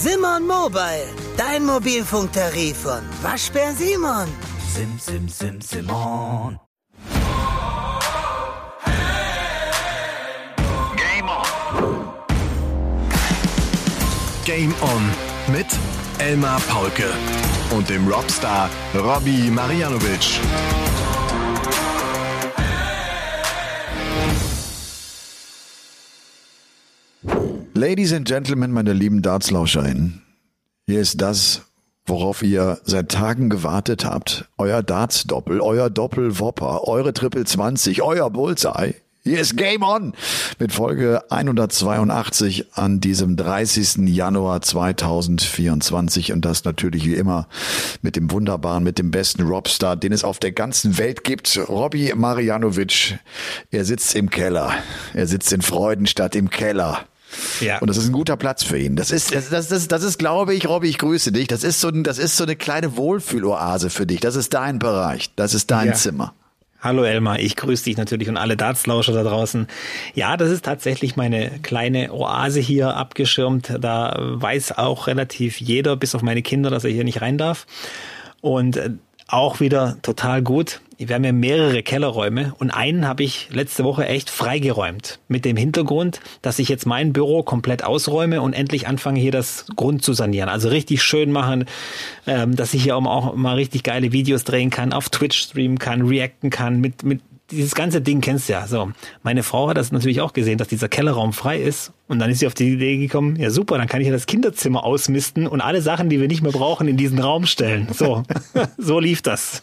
Simon Mobile, dein Mobilfunktarif von Waschbär Simon. Sim, sim, sim, Simon. Game on. Game On mit Elmar Paulke und dem Robstar Robbie Marianovic. Ladies and Gentlemen, meine lieben Dartslauscherinnen, hier ist das, worauf ihr seit Tagen gewartet habt. Euer Darts-Doppel, euer Doppel-Wopper, eure Triple 20, euer Bullseye. Hier ist Game On mit Folge 182 an diesem 30. Januar 2024 und das natürlich wie immer mit dem wunderbaren, mit dem besten Robstar, den es auf der ganzen Welt gibt, Robbie Marianovic. Er sitzt im Keller. Er sitzt in Freudenstadt im Keller. Ja. Und das ist ein guter Platz für ihn. Das ist, das, das, das, das ist, glaube ich, Robby, ich grüße dich. Das ist so, ein, das ist so eine kleine Wohlfühloase für dich. Das ist dein Bereich. Das ist dein Ja. Zimmer. Hallo Elmar, ich grüße dich natürlich und alle Dartslauscher da draußen. Ja, das ist tatsächlich meine kleine Oase hier abgeschirmt. Da weiß auch relativ jeder, bis auf meine Kinder, dass er hier nicht rein darf. Und äh, auch wieder total gut. Wir haben ja mehrere Kellerräume und einen habe ich letzte Woche echt freigeräumt. Mit dem Hintergrund, dass ich jetzt mein Büro komplett ausräume und endlich anfange, hier das Grund zu sanieren. Also richtig schön machen, ähm, dass ich hier auch mal- richtig geile Videos drehen kann, auf Twitch streamen kann, reacten kann, mit, mit dieses ganze Ding kennst du ja. So, meine Frau hat das natürlich auch gesehen, dass dieser Kellerraum frei ist. Und dann ist sie auf die Idee gekommen, ja super, dann kann ich ja das Kinderzimmer ausmisten und alle Sachen, die wir nicht mehr brauchen, in diesen Raum stellen. So, so lief das.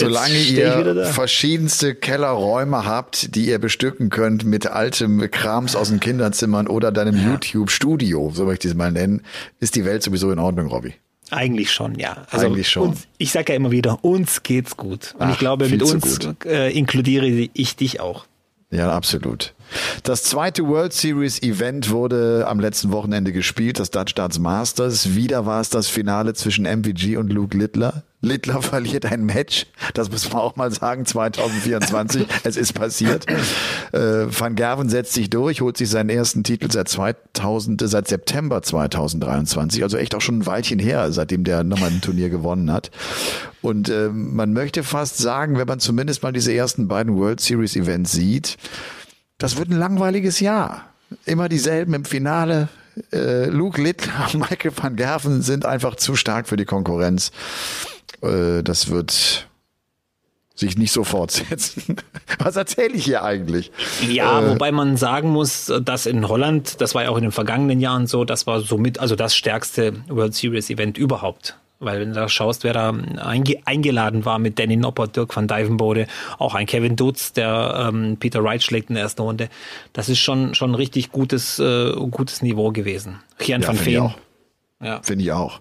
Solange ihr verschiedenste Kellerräume habt, die ihr bestücken könnt mit altem Krams aus den Kinderzimmern oder deinem YouTube-Studio, so möchte ich es mal nennen, ist die Welt sowieso in Ordnung, Robby. Eigentlich schon, ja. Also Eigentlich schon. Uns, ich sage ja immer wieder, uns geht's gut. Und Ach, ich glaube, mit uns äh, inkludiere ich dich auch. Ja, absolut. Das zweite World Series Event wurde am letzten Wochenende gespielt, das Dutch Darts Masters. Wieder war es das Finale zwischen MVG und Luke Littler. Littler verliert ein Match, das muss man auch mal sagen, 2024. es ist passiert. Äh, Van Gerven setzt sich durch, holt sich seinen ersten Titel seit 2000, seit September 2023, also echt auch schon ein Weilchen her, seitdem der nochmal ein Turnier gewonnen hat. Und äh, man möchte fast sagen, wenn man zumindest mal diese ersten beiden World Series Events sieht, das wird ein langweiliges Jahr. Immer dieselben im Finale. Äh, Luke Littler und Michael van Gerven sind einfach zu stark für die Konkurrenz. Äh, das wird sich nicht so fortsetzen. Was erzähle ich hier eigentlich? Ja, Äh, wobei man sagen muss, dass in Holland, das war ja auch in den vergangenen Jahren so, das war somit also das stärkste World Series Event überhaupt. Weil wenn du da schaust, wer da einge eingeladen war mit Danny Noppert, Dirk van Dijvenbode, auch ein Kevin Dutz, der ähm, Peter Wright schlägt in der ersten Runde, das ist schon schon ein richtig gutes äh, gutes Niveau gewesen. Gian Ja, van auch. Ja. Finde ich auch.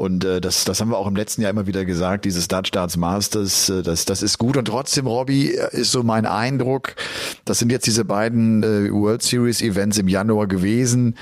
Und äh, das, das haben wir auch im letzten Jahr immer wieder gesagt, dieses Dutch Darts Masters, äh, das, das ist gut. Und trotzdem, Robbie, äh, ist so mein Eindruck, das sind jetzt diese beiden äh, World Series Events im Januar gewesen.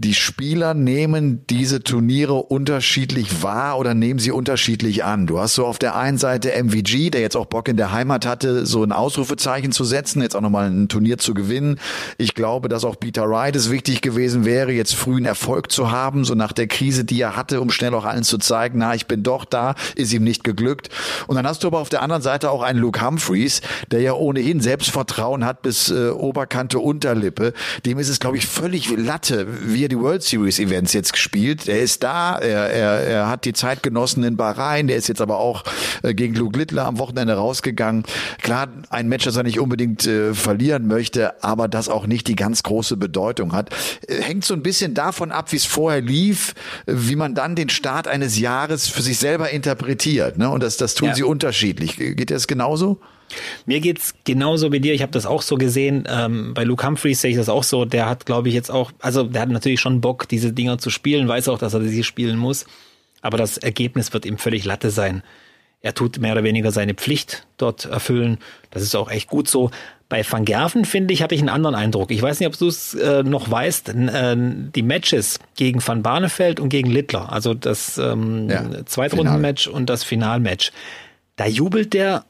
Die Spieler nehmen diese Turniere unterschiedlich wahr oder nehmen sie unterschiedlich an. Du hast so auf der einen Seite MVG, der jetzt auch Bock in der Heimat hatte, so ein Ausrufezeichen zu setzen, jetzt auch nochmal ein Turnier zu gewinnen. Ich glaube, dass auch Peter Wright es wichtig gewesen wäre, jetzt frühen Erfolg zu haben, so nach der Krise, die er hatte, um schnell auch allen zu zeigen, na, ich bin doch da, ist ihm nicht geglückt. Und dann hast du aber auf der anderen Seite auch einen Luke Humphreys, der ja ohnehin Selbstvertrauen hat bis äh, Oberkante, Unterlippe. Dem ist es, glaube ich, völlig Latte, wie er die World Series Events jetzt gespielt. Er ist da, er, er, er hat die Zeit genossen in Bahrain, der ist jetzt aber auch äh, gegen Luke Littler am Wochenende rausgegangen. Klar, ein Match, das er nicht unbedingt äh, verlieren möchte, aber das auch nicht die ganz große Bedeutung hat. Äh, hängt so ein bisschen davon ab, wie es vorher lief, wie man dann den Start eines Jahres für sich selber interpretiert. Ne? Und das, das tun Ja. sie unterschiedlich. Geht das genauso? Mir geht's genauso wie dir. Ich habe das auch so gesehen. Ähm, bei Luke Humphreys sehe ich das auch so. Der hat, glaube ich, jetzt auch, also der hat natürlich schon Bock, diese Dinger zu spielen, weiß auch, dass er sie spielen muss. Aber das Ergebnis wird ihm völlig Latte sein. Er tut mehr oder weniger seine Pflicht dort erfüllen. Das ist auch echt gut so. Bei Van Gerven, finde ich, habe ich einen anderen Eindruck. Ich weiß nicht, ob du es äh, noch weißt. N äh, die Matches gegen Van Barneveld und gegen Littler, also das ähm, Ja, Zweitrundenmatch und das Finalmatch, da jubelt der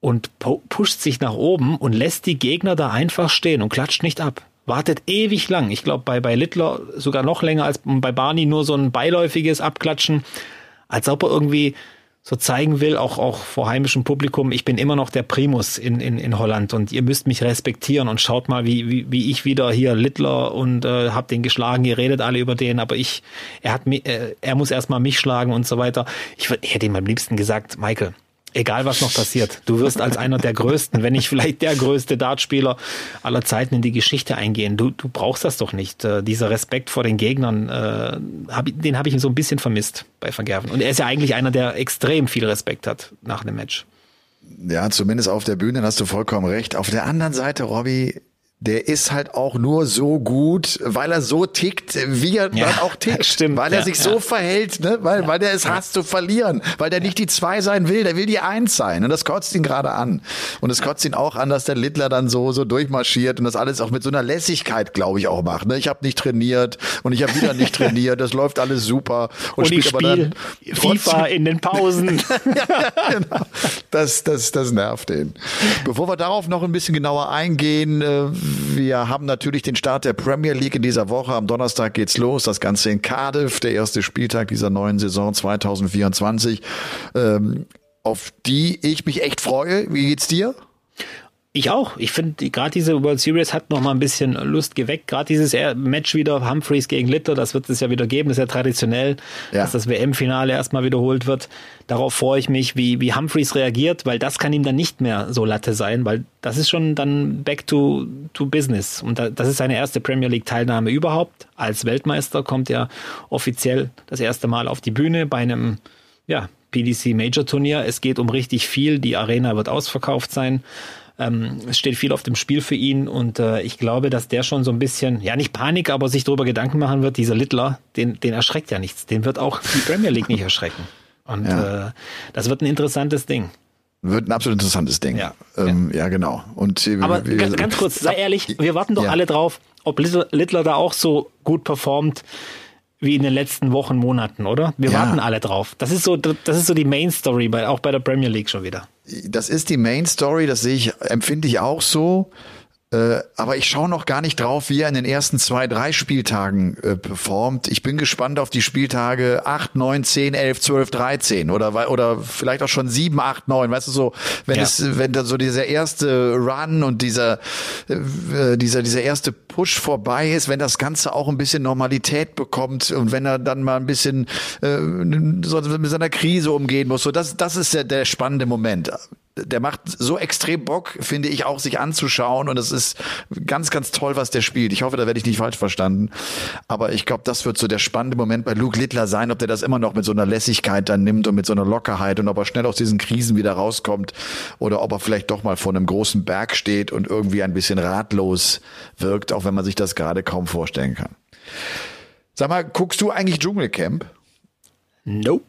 und pu- pusht sich nach oben und lässt die Gegner da einfach stehen und klatscht nicht ab. wartet ewig lang. Ich glaube, bei, bei Littler sogar noch länger als bei Barney nur so ein beiläufiges Abklatschen, als ob er irgendwie so zeigen will, auch, auch vor heimischem Publikum, ich bin immer noch der Primus in, in, in Holland und ihr müsst mich respektieren und schaut mal, wie, wie, wie ich wieder hier Littler und äh, hab den geschlagen, ihr redet alle über den, aber ich, er hat mich, äh, er muss erstmal mich schlagen und so weiter. Ich, ich hätte ihm am liebsten gesagt, Michael, egal was noch passiert, du wirst als einer der größten, wenn nicht vielleicht der größte Dartspieler aller Zeiten in die Geschichte eingehen. Du, du brauchst das doch nicht. Äh, dieser Respekt vor den Gegnern, äh, hab, den habe ich so ein bisschen vermisst bei Vergerven. Und er ist ja eigentlich einer, der extrem viel Respekt hat nach einem Match. Ja, zumindest auf der Bühne hast du vollkommen recht. Auf der anderen Seite, Robby, der ist halt auch nur so gut, weil er so tickt, wie er ja, auch tickt. Stimmt, weil er ja, sich ja. so verhält, ne? weil, weil der es hasst zu verlieren, weil der nicht die zwei sein will, der will die eins sein. Und das kotzt ihn gerade an. Und es kotzt ihn auch an, dass der Littler dann so, so durchmarschiert und das alles auch mit so einer Lässigkeit, glaube ich, auch macht. Ne? Ich habe nicht trainiert und ich habe wieder nicht trainiert, das läuft alles super. Und, und spielt ich aber dann FIFA in den Pausen. genau. Das, das, das nervt den. Bevor wir darauf noch ein bisschen genauer eingehen, äh, wir haben natürlich den Start der Premier League in dieser Woche. Am Donnerstag geht's los. Das Ganze in Cardiff, der erste Spieltag dieser neuen Saison 2024, ähm, auf die ich mich echt freue. Wie geht's dir? Ich auch. Ich finde, gerade diese World Series hat noch mal ein bisschen Lust geweckt. Gerade dieses Match wieder Humphreys gegen Litter, das wird es ja wieder geben. Das ist ja traditionell, ja. dass das WM-Finale erstmal wiederholt wird. Darauf freue ich mich, wie, wie Humphreys reagiert, weil das kann ihm dann nicht mehr so Latte sein, weil das ist schon dann back to, to business. Und das ist seine erste Premier League-Teilnahme überhaupt. Als Weltmeister kommt er offiziell das erste Mal auf die Bühne bei einem, ja, PDC Major Turnier. Es geht um richtig viel. Die Arena wird ausverkauft sein. Ähm, es steht viel auf dem Spiel für ihn und äh, ich glaube, dass der schon so ein bisschen, ja nicht Panik, aber sich darüber Gedanken machen wird, dieser Littler, den, den erschreckt ja nichts. Den wird auch die Premier League nicht erschrecken. Und ja. äh, das wird ein interessantes Ding. Wird ein absolut interessantes Ding. Ja, ähm, ja. ja genau. Und äh, aber wir, ganz, ganz kurz, sei ehrlich, wir warten doch ja. alle drauf, ob Littler, Littler da auch so gut performt wie in den letzten Wochen, Monaten, oder? Wir ja. warten alle drauf. Das ist so, das ist so die Main Story, bei, auch bei der Premier League schon wieder das ist die Main Story, das sehe ich, empfinde ich auch so. Äh, aber ich schaue noch gar nicht drauf, wie er in den ersten zwei, drei Spieltagen äh, performt. Ich bin gespannt auf die Spieltage 8, 9, 10, 11, 12, 13 oder, oder vielleicht auch schon 7, 8, 9. Weißt du so, wenn ja. es, wenn da so dieser erste Run und dieser, äh, dieser, dieser erste Push vorbei ist, wenn das Ganze auch ein bisschen Normalität bekommt und wenn er dann mal ein bisschen äh, so mit seiner Krise umgehen muss. So, das, das ist der, der spannende Moment der macht so extrem Bock, finde ich auch, sich anzuschauen. Und es ist ganz, ganz toll, was der spielt. Ich hoffe, da werde ich nicht falsch verstanden. Aber ich glaube, das wird so der spannende Moment bei Luke Littler sein, ob der das immer noch mit so einer Lässigkeit dann nimmt und mit so einer Lockerheit und ob er schnell aus diesen Krisen wieder rauskommt oder ob er vielleicht doch mal vor einem großen Berg steht und irgendwie ein bisschen ratlos wirkt, auch wenn man sich das gerade kaum vorstellen kann. Sag mal, guckst du eigentlich Dschungelcamp? Nope.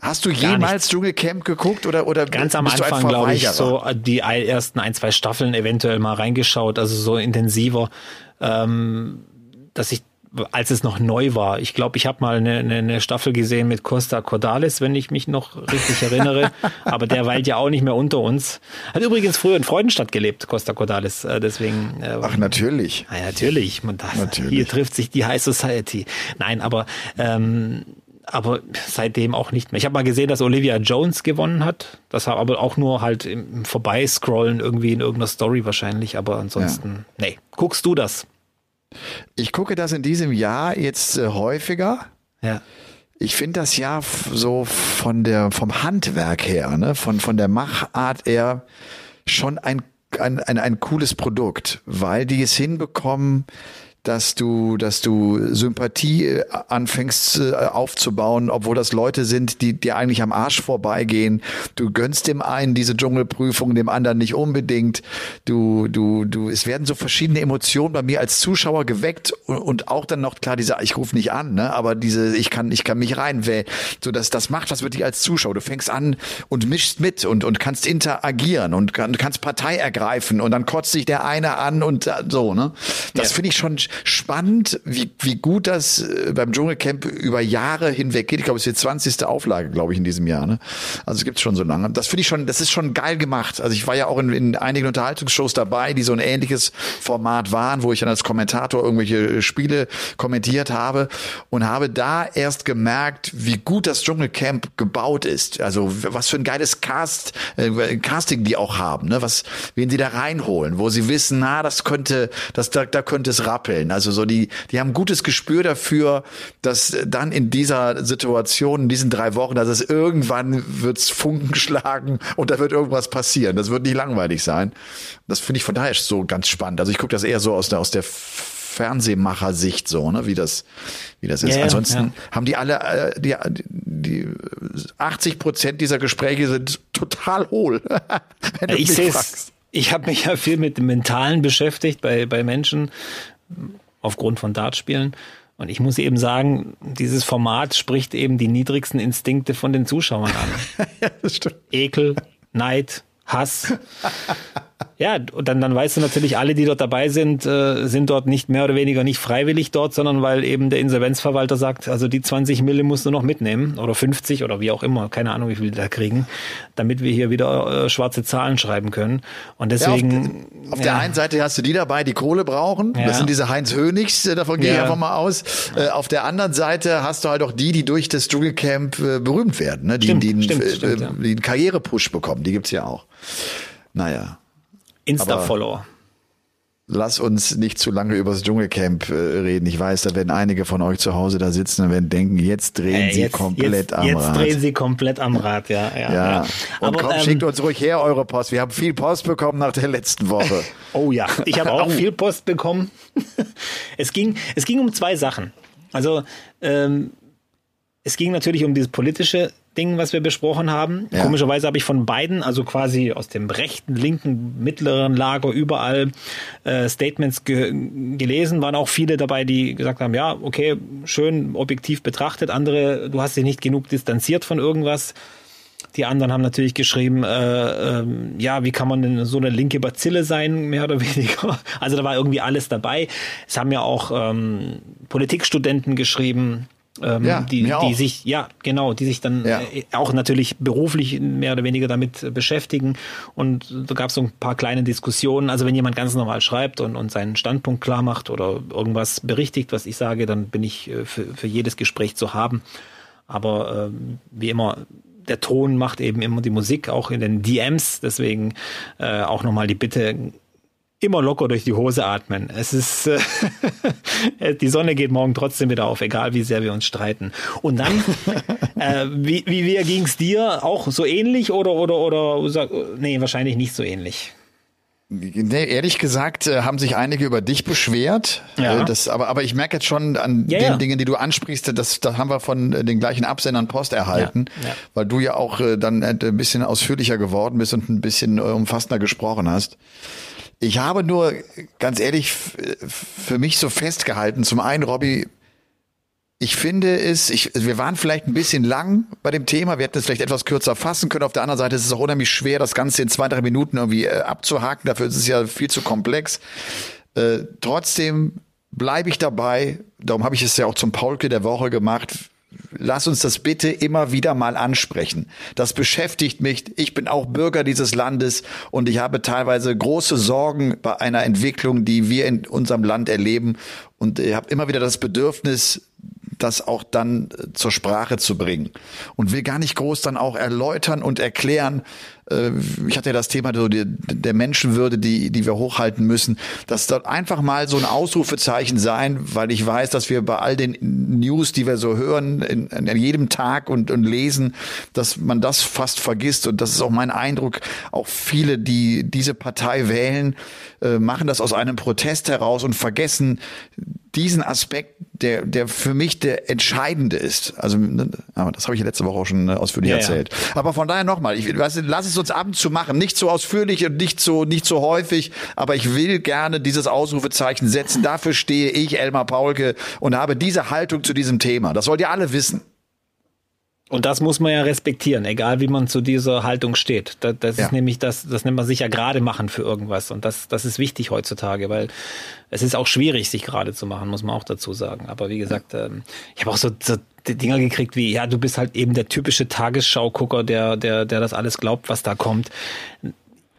Hast du jemals Dschungelcamp geguckt oder oder ganz am Anfang glaube ich so die ersten ein zwei Staffeln eventuell mal reingeschaut, also so intensiver, ähm, dass ich als es noch neu war. Ich glaube, ich habe mal eine, eine, eine Staffel gesehen mit Costa Cordalis, wenn ich mich noch richtig erinnere. Aber der weilt ja auch nicht mehr unter uns. Hat übrigens früher in Freudenstadt gelebt, Costa Cordalis. Äh, deswegen. Äh, Ach natürlich. Na, natürlich. Man, das, natürlich. Hier trifft sich die High Society. Nein, aber ähm, aber seitdem auch nicht mehr. Ich habe mal gesehen, dass Olivia Jones gewonnen hat. Das war aber auch nur halt im Vorbeiscrollen irgendwie in irgendeiner Story wahrscheinlich. Aber ansonsten, ja. nee. Guckst du das? Ich gucke das in diesem Jahr jetzt äh, häufiger. Ja. Ich finde das ja so von der, vom Handwerk her, ne, von, von der Machart her schon ein, ein, ein, ein cooles Produkt, weil die es hinbekommen, dass du, dass du Sympathie äh, anfängst äh, aufzubauen, obwohl das Leute sind, die dir eigentlich am Arsch vorbeigehen. Du gönnst dem einen diese Dschungelprüfung, dem anderen nicht unbedingt. Du, du, du, es werden so verschiedene Emotionen bei mir als Zuschauer geweckt und auch dann noch klar diese, ich rufe nicht an, ne, aber diese, ich kann, ich kann mich reinwählen. So, dass das macht was wirklich als Zuschauer. Du fängst an und mischst mit und, und kannst interagieren und kann, kannst Partei ergreifen und dann kotzt sich der eine an und so, ne. Das ja. finde ich schon, spannend, wie, wie gut das äh, beim Dschungelcamp über Jahre hinweg geht. Ich glaube, es ist die 20. Auflage, glaube ich, in diesem Jahr. Ne? Also es gibt schon so lange. Das finde ich schon, das ist schon geil gemacht. Also ich war ja auch in, in einigen Unterhaltungsshows dabei, die so ein ähnliches Format waren, wo ich dann als Kommentator irgendwelche Spiele kommentiert habe und habe da erst gemerkt, wie gut das Dschungelcamp gebaut ist. Also was für ein geiles Cast, äh, Casting die auch haben, ne? Was, wen sie da reinholen, wo sie wissen, na, das könnte, das da, da könnte es rappeln. Also so die, die haben gutes Gespür dafür, dass dann in dieser Situation, in diesen drei Wochen, dass es irgendwann wird's Funken schlagen und da wird irgendwas passieren. Das wird nicht langweilig sein. Das finde ich von daher so ganz spannend. Also ich gucke das eher so aus der aus der Fernsehmacher-Sicht so, ne, wie das, wie das ist. Ja, Ansonsten ja. haben die alle, äh, die, die 80 Prozent dieser Gespräche sind total hohl. Wenn du ich sehe. Ich habe mich ja viel mit dem Mentalen beschäftigt bei, bei Menschen aufgrund von Dartspielen. Und ich muss eben sagen, dieses Format spricht eben die niedrigsten Instinkte von den Zuschauern an. ja, das stimmt. Ekel, Neid, Hass. Ja, und dann, dann weißt du natürlich, alle, die dort dabei sind, äh, sind dort nicht mehr oder weniger nicht freiwillig dort, sondern weil eben der Insolvenzverwalter sagt, also die 20 Mille musst du noch mitnehmen oder 50 oder wie auch immer, keine Ahnung, wie viel die da kriegen, damit wir hier wieder äh, schwarze Zahlen schreiben können. Und Ja, auf, deswegen. auf der einen Seite hast du die dabei, die Kohle brauchen. Ja. Das sind diese Heinz Hönigs, äh, davon gehe ich Ja. einfach mal aus. Äh, auf der anderen Seite hast du halt auch die, die durch das Dschungelcamp äh, berühmt werden, ne? die, Stimmt, die, einen, stimmt, äh, stimmt, ja. die einen Karrierepush bekommen. Die gibt's ja auch. Naja. Insta-Follower. Lass uns nicht zu lange über das Dschungelcamp äh, reden. Ich weiß, da werden einige von euch zu Hause da sitzen und werden denken, jetzt drehen Äh, sie jetzt, komplett jetzt, am jetzt Rad. drehen sie komplett am Rad, ja. Ja, ja. ja. Und Aber, komm, ähm, schickt uns ruhig her eure Post. Wir haben viel Post bekommen nach der letzten Woche. Oh ja, ich habe auch viel Post bekommen. es ging, es ging um zwei Sachen. Also ähm, es ging natürlich um dieses politische Ding, was wir besprochen haben. Ja. Komischerweise habe ich von beiden, also quasi aus dem rechten, linken, mittleren Lager überall äh, Statements ge gelesen. Waren auch viele dabei, die gesagt haben, ja, okay, schön objektiv betrachtet. Andere, du hast dich nicht genug distanziert von irgendwas. Die anderen haben natürlich geschrieben, äh, ähm, ja, wie kann man denn so eine linke Bazille sein, mehr oder weniger. Also da war irgendwie alles dabei. Es haben ja auch ähm, Politikstudenten geschrieben, ähm, Ja, die, die sich, ja, genau, die sich dann Ja. äh, auch natürlich beruflich mehr oder weniger damit äh, beschäftigen. Und da gab es so ein paar kleine Diskussionen. Also wenn jemand ganz normal schreibt und, und seinen Standpunkt klar macht oder irgendwas berichtigt, was ich sage, dann bin ich äh, für, für jedes Gespräch zu haben. Aber ähm, wie immer, der Ton macht eben immer die Musik, auch in den DMs. Deswegen äh, auch nochmal die Bitte, immer locker durch die Hose atmen. Es ist, äh, die Sonne geht morgen trotzdem wieder auf, egal wie sehr wir uns streiten. Und dann, äh, wie, wie, wie ging's dir? Auch so ähnlich oder, oder, oder, sag- nee, wahrscheinlich nicht so ähnlich. Nee, ehrlich gesagt äh, haben sich einige über dich beschwert. Ja. Äh, Das, aber, aber ich merke jetzt schon an Ja, den ja. Dingen, die du ansprichst, das, das haben wir von äh, den gleichen Absendern Post erhalten, Ja, ja. weil du ja auch äh, dann äh, ein bisschen ausführlicher geworden bist und ein bisschen äh, umfassender gesprochen hast. Ich habe nur, ganz ehrlich, für mich so festgehalten, zum einen, Robby, ich finde es, ich, wir waren vielleicht ein bisschen lang bei dem Thema. Wir hätten es vielleicht etwas kürzer fassen können. Auf der anderen Seite ist es auch unheimlich schwer, das Ganze in zwei, drei Minuten irgendwie äh, abzuhaken. Dafür ist es ja viel zu komplex. Äh, trotzdem bleibe ich dabei. Darum habe ich es ja auch zum Paulke der Woche gemacht. Lass uns das bitte immer wieder mal ansprechen. Das beschäftigt mich. Ich bin auch Bürger dieses Landes und ich habe teilweise große Sorgen bei einer Entwicklung, die wir in unserem Land erleben. Und ich habe immer wieder das Bedürfnis, das auch dann äh, zur Sprache zu bringen. Und will gar nicht groß dann auch erläutern und erklären. Äh, ich hatte ja das Thema so die, der Menschenwürde, die, die wir hochhalten müssen. Das dort einfach mal so ein Ausrufezeichen sein, weil ich weiß, dass wir bei all den News, die wir so hören, in, in jedem Tag und, und lesen, dass man das fast vergisst. Und das ist auch mein Eindruck. Auch viele, die diese Partei wählen, äh, machen das aus einem Protest heraus und vergessen diesen Aspekt, der, der für mich der entscheidende ist. Also, ne, aber das habe ich ja letzte Woche auch schon äh, ausführlich Ja, ja. erzählt. Aber von daher nochmal, ich weiß, nicht, lass es uns ab und zu machen. Nicht so ausführlich und nicht so, nicht so häufig, aber ich will gerne dieses Ausrufezeichen setzen. Dafür stehe ich, Elmar Paulke, und habe diese Haltung zu diesem Thema. Das sollt ihr alle wissen. Und das muss man ja respektieren, egal wie man zu dieser Haltung steht. Das, das ja. ist nämlich das, das nennt man sich ja gerade machen für irgendwas. Und das, das ist wichtig heutzutage, weil es ist auch schwierig, sich gerade zu machen, muss man auch dazu sagen. Aber wie gesagt, ähm, ich habe auch so, so Dinger gekriegt wie, ja, du bist halt eben der typische Tagesschau-Gucker, der, der, der das alles glaubt, was da kommt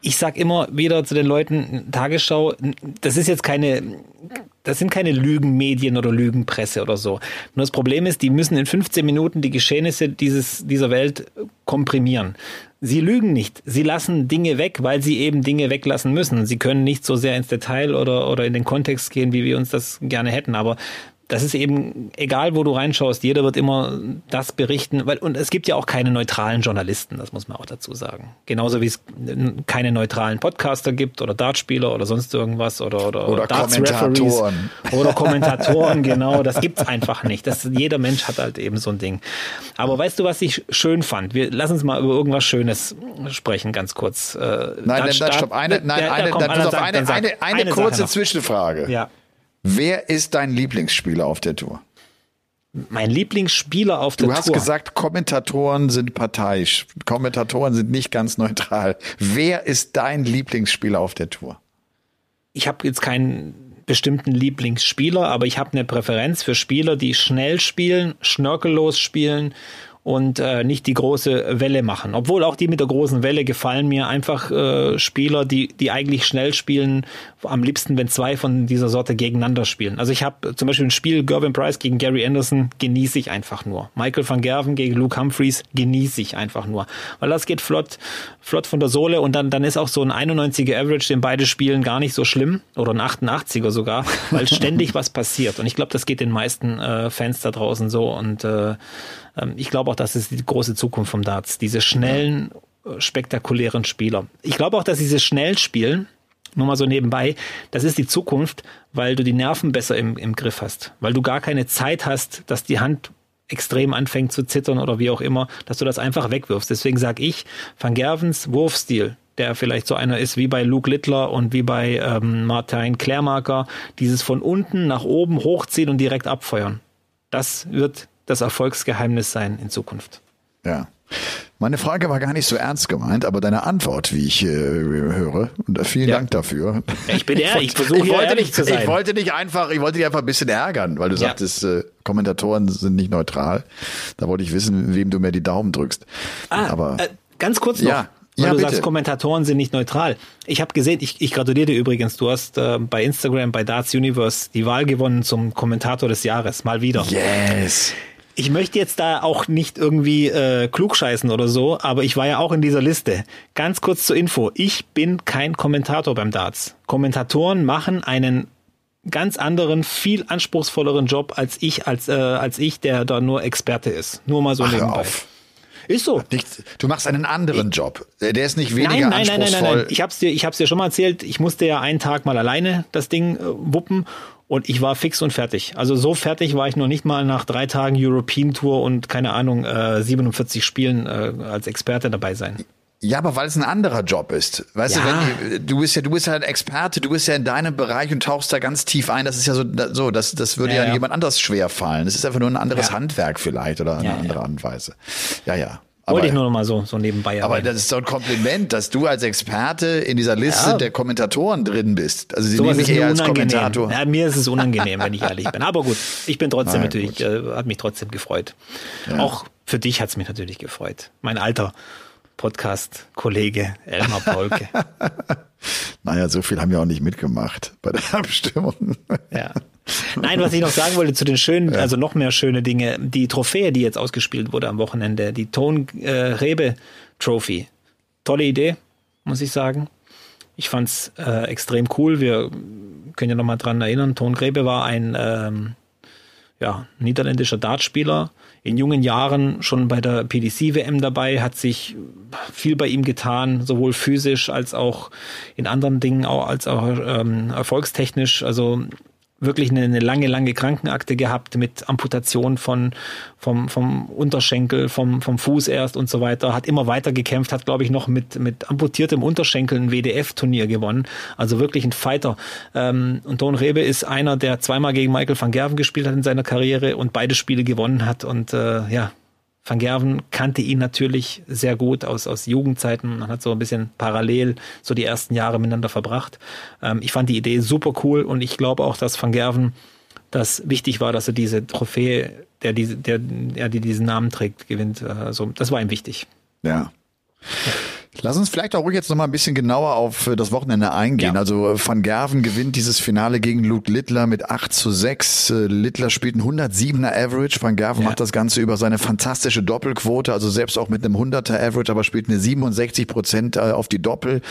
ich sag immer wieder zu den Leuten, Tagesschau, das ist jetzt keine, das sind keine Lügenmedien oder Lügenpresse oder so. Nur das Problem ist, die müssen in 15 Minuten die Geschehnisse dieses, dieser Welt komprimieren. Sie lügen nicht. Sie lassen Dinge weg, weil sie eben Dinge weglassen müssen. Sie können nicht so sehr ins Detail oder, oder in den Kontext gehen, wie wir uns das gerne hätten. Aber das ist eben egal, wo du reinschaust, jeder wird immer das berichten, weil und es gibt ja auch keine neutralen Journalisten, das muss man auch dazu sagen. Genauso wie es keine neutralen Podcaster gibt oder Dartspieler oder sonst irgendwas oder oder, oder Kommentatoren oder Kommentatoren, genau, das gibt's einfach nicht. Das jeder Mensch hat halt eben so ein Ding. Aber weißt du, was ich schön fand? Wir lass uns mal über irgendwas Schönes sprechen, ganz kurz. Äh, nein, nein, stopp, eine, nein, eine, eine, eine, eine, eine kurze Zwischenfrage. Ja. Wer ist dein Lieblingsspieler auf der Tour? Mein Lieblingsspieler auf der Tour. Du hast gesagt, Kommentatoren sind parteiisch. Kommentatoren sind nicht ganz neutral. Wer ist dein Lieblingsspieler auf der Tour? Ich habe jetzt keinen bestimmten Lieblingsspieler, aber ich habe eine Präferenz für Spieler, die schnell spielen, schnörkellos spielen und äh, nicht die große Welle machen. Obwohl auch die mit der großen Welle gefallen mir einfach äh, Spieler, die, die eigentlich schnell spielen, am liebsten, wenn zwei von dieser Sorte gegeneinander spielen. Also ich habe zum Beispiel ein Spiel Gervin Price gegen Gary Anderson genieße ich einfach nur. Michael van Gerven gegen Luke Humphreys genieße ich einfach nur. Weil das geht flott, flott von der Sohle und dann, dann ist auch so ein 91er Average, den beide spielen, gar nicht so schlimm. Oder ein 88er sogar, weil ständig was passiert. Und ich glaube, das geht den meisten äh, Fans da draußen so und äh, ich glaube auch, das ist die große Zukunft vom Darts. Diese schnellen, äh, spektakulären Spieler. Ich glaube auch, dass diese schnell spielen, nur mal so nebenbei, das ist die Zukunft, weil du die Nerven besser im, im Griff hast. Weil du gar keine Zeit hast, dass die Hand extrem anfängt zu zittern oder wie auch immer, dass du das einfach wegwirfst. Deswegen sage ich, Van Gervens Wurfstil, der vielleicht so einer ist wie bei Luke Littler und wie bei ähm, Martin Klärmarker, dieses von unten nach oben hochziehen und direkt abfeuern. Das wird das Erfolgsgeheimnis sein in Zukunft. Ja. Meine Frage war gar nicht so ernst gemeint, aber deine Antwort, wie ich äh, höre, und vielen ja. Dank dafür. Ich bin ehrlich, ich versuche ich wollte nicht, zu sein. Ich wollte dich einfach, ich wollte dich einfach ein bisschen ärgern, weil du ja. sagtest, äh, Kommentatoren sind nicht neutral. Da wollte ich wissen, wem du mir die Daumen drückst. Ah, aber äh, ganz kurz noch. Ja. Weil ja, du bitte. sagst, Kommentatoren sind nicht neutral. Ich habe gesehen, ich, ich gratuliere dir übrigens, du hast äh, bei Instagram, bei Darts Universe die Wahl gewonnen zum Kommentator des Jahres, mal wieder. Yes ich möchte jetzt da auch nicht irgendwie äh, klugscheißen oder so, aber ich war ja auch in dieser Liste. Ganz kurz zur Info. Ich bin kein Kommentator beim Darts. Kommentatoren machen einen ganz anderen, viel anspruchsvolleren Job als ich, als, äh, als ich, der da nur Experte ist. Nur mal so Ach, nebenbei. Auf. Ist so. du machst einen anderen Job. Der ist nicht weniger nein, nein, anspruchsvoll. Nein, nein, nein, nein. Ich hab's dir, ich hab's dir schon mal erzählt. Ich musste ja einen Tag mal alleine das Ding äh, wuppen und ich war fix und fertig. Also so fertig war ich noch nicht mal nach drei Tagen European Tour und keine Ahnung, äh, 47 Spielen äh, als Experte dabei sein. Ja, aber weil es ein anderer Job ist. Weißt ja. du, wenn du bist ja, du bist ja ein Experte, du bist ja in deinem Bereich und tauchst da ganz tief ein. Das ist ja so, so das, das würde ja, ja, ja. jemand anders schwer fallen. Das ist einfach nur ein anderes Handwerk vielleicht oder eine andere Art und Weise. Ja, ja. Wollte ich nur noch mal so, so nebenbei. Aber das ist doch ein Kompliment, dass du als Experte in dieser Liste ja. der Kommentatoren drin bist. Also sie so nehmen mich eher als Kommentator. Ja, mir ist es unangenehm, wenn ich ehrlich bin. Aber gut, ich bin trotzdem Nein, natürlich, äh, hat mich trotzdem gefreut. Ja. Auch für dich hat es mich natürlich gefreut. Mein alter Podcast-Kollege Elmar Paulke. naja, so viel haben wir auch nicht mitgemacht bei der Abstimmung. Ja. Nein, was ich noch sagen wollte zu den schönen, ja. also noch mehr schöne Dinge. Die Trophäe, die jetzt ausgespielt wurde am Wochenende, die Ton äh, Rebe Trophy. Tolle Idee, muss ich sagen. Ich fand's äh, extrem cool. Wir können ja noch mal dran erinnern. Ton Rebe war ein ähm, ja, niederländischer Dartspieler, in jungen Jahren schon bei der PDC-WM dabei, hat sich viel bei ihm getan, sowohl physisch als auch in anderen Dingen, auch als auch ähm, erfolgstechnisch. Also wirklich eine, eine lange, lange Krankenakte gehabt mit Amputation von, vom, vom Unterschenkel, vom, vom Fuß erst und so weiter. Hat immer weiter gekämpft, hat, glaube ich, noch mit, mit amputiertem Unterschenkel ein WDF-Turnier gewonnen. Also wirklich ein Fighter. Ähm, und Don Rebe ist einer, der zweimal gegen Michael van Gerven gespielt hat in seiner Karriere und beide Spiele gewonnen hat und äh, ja, Van Gerven kannte ihn natürlich sehr gut aus, aus Jugendzeiten. Man hat so ein bisschen parallel so die ersten Jahre miteinander verbracht. Ähm, ich fand die Idee super cool und ich glaube auch, dass Van Gerven das wichtig war, dass er diese Trophäe, der, diese, der, der, die diesen Namen trägt, gewinnt. Also, das war ihm wichtig. Ja. ja. Lass uns vielleicht auch ruhig jetzt noch mal ein bisschen genauer auf äh, das Wochenende eingehen. Ja. Also äh, Van Gerven gewinnt dieses Finale gegen Luke Littler mit 8 zu 6. Äh, Littler spielt ein 107er Average. Van Gerven ja. macht das Ganze über seine fantastische Doppelquote, also selbst auch mit einem 100er Average, aber spielt eine 67 Prozent auf die Doppel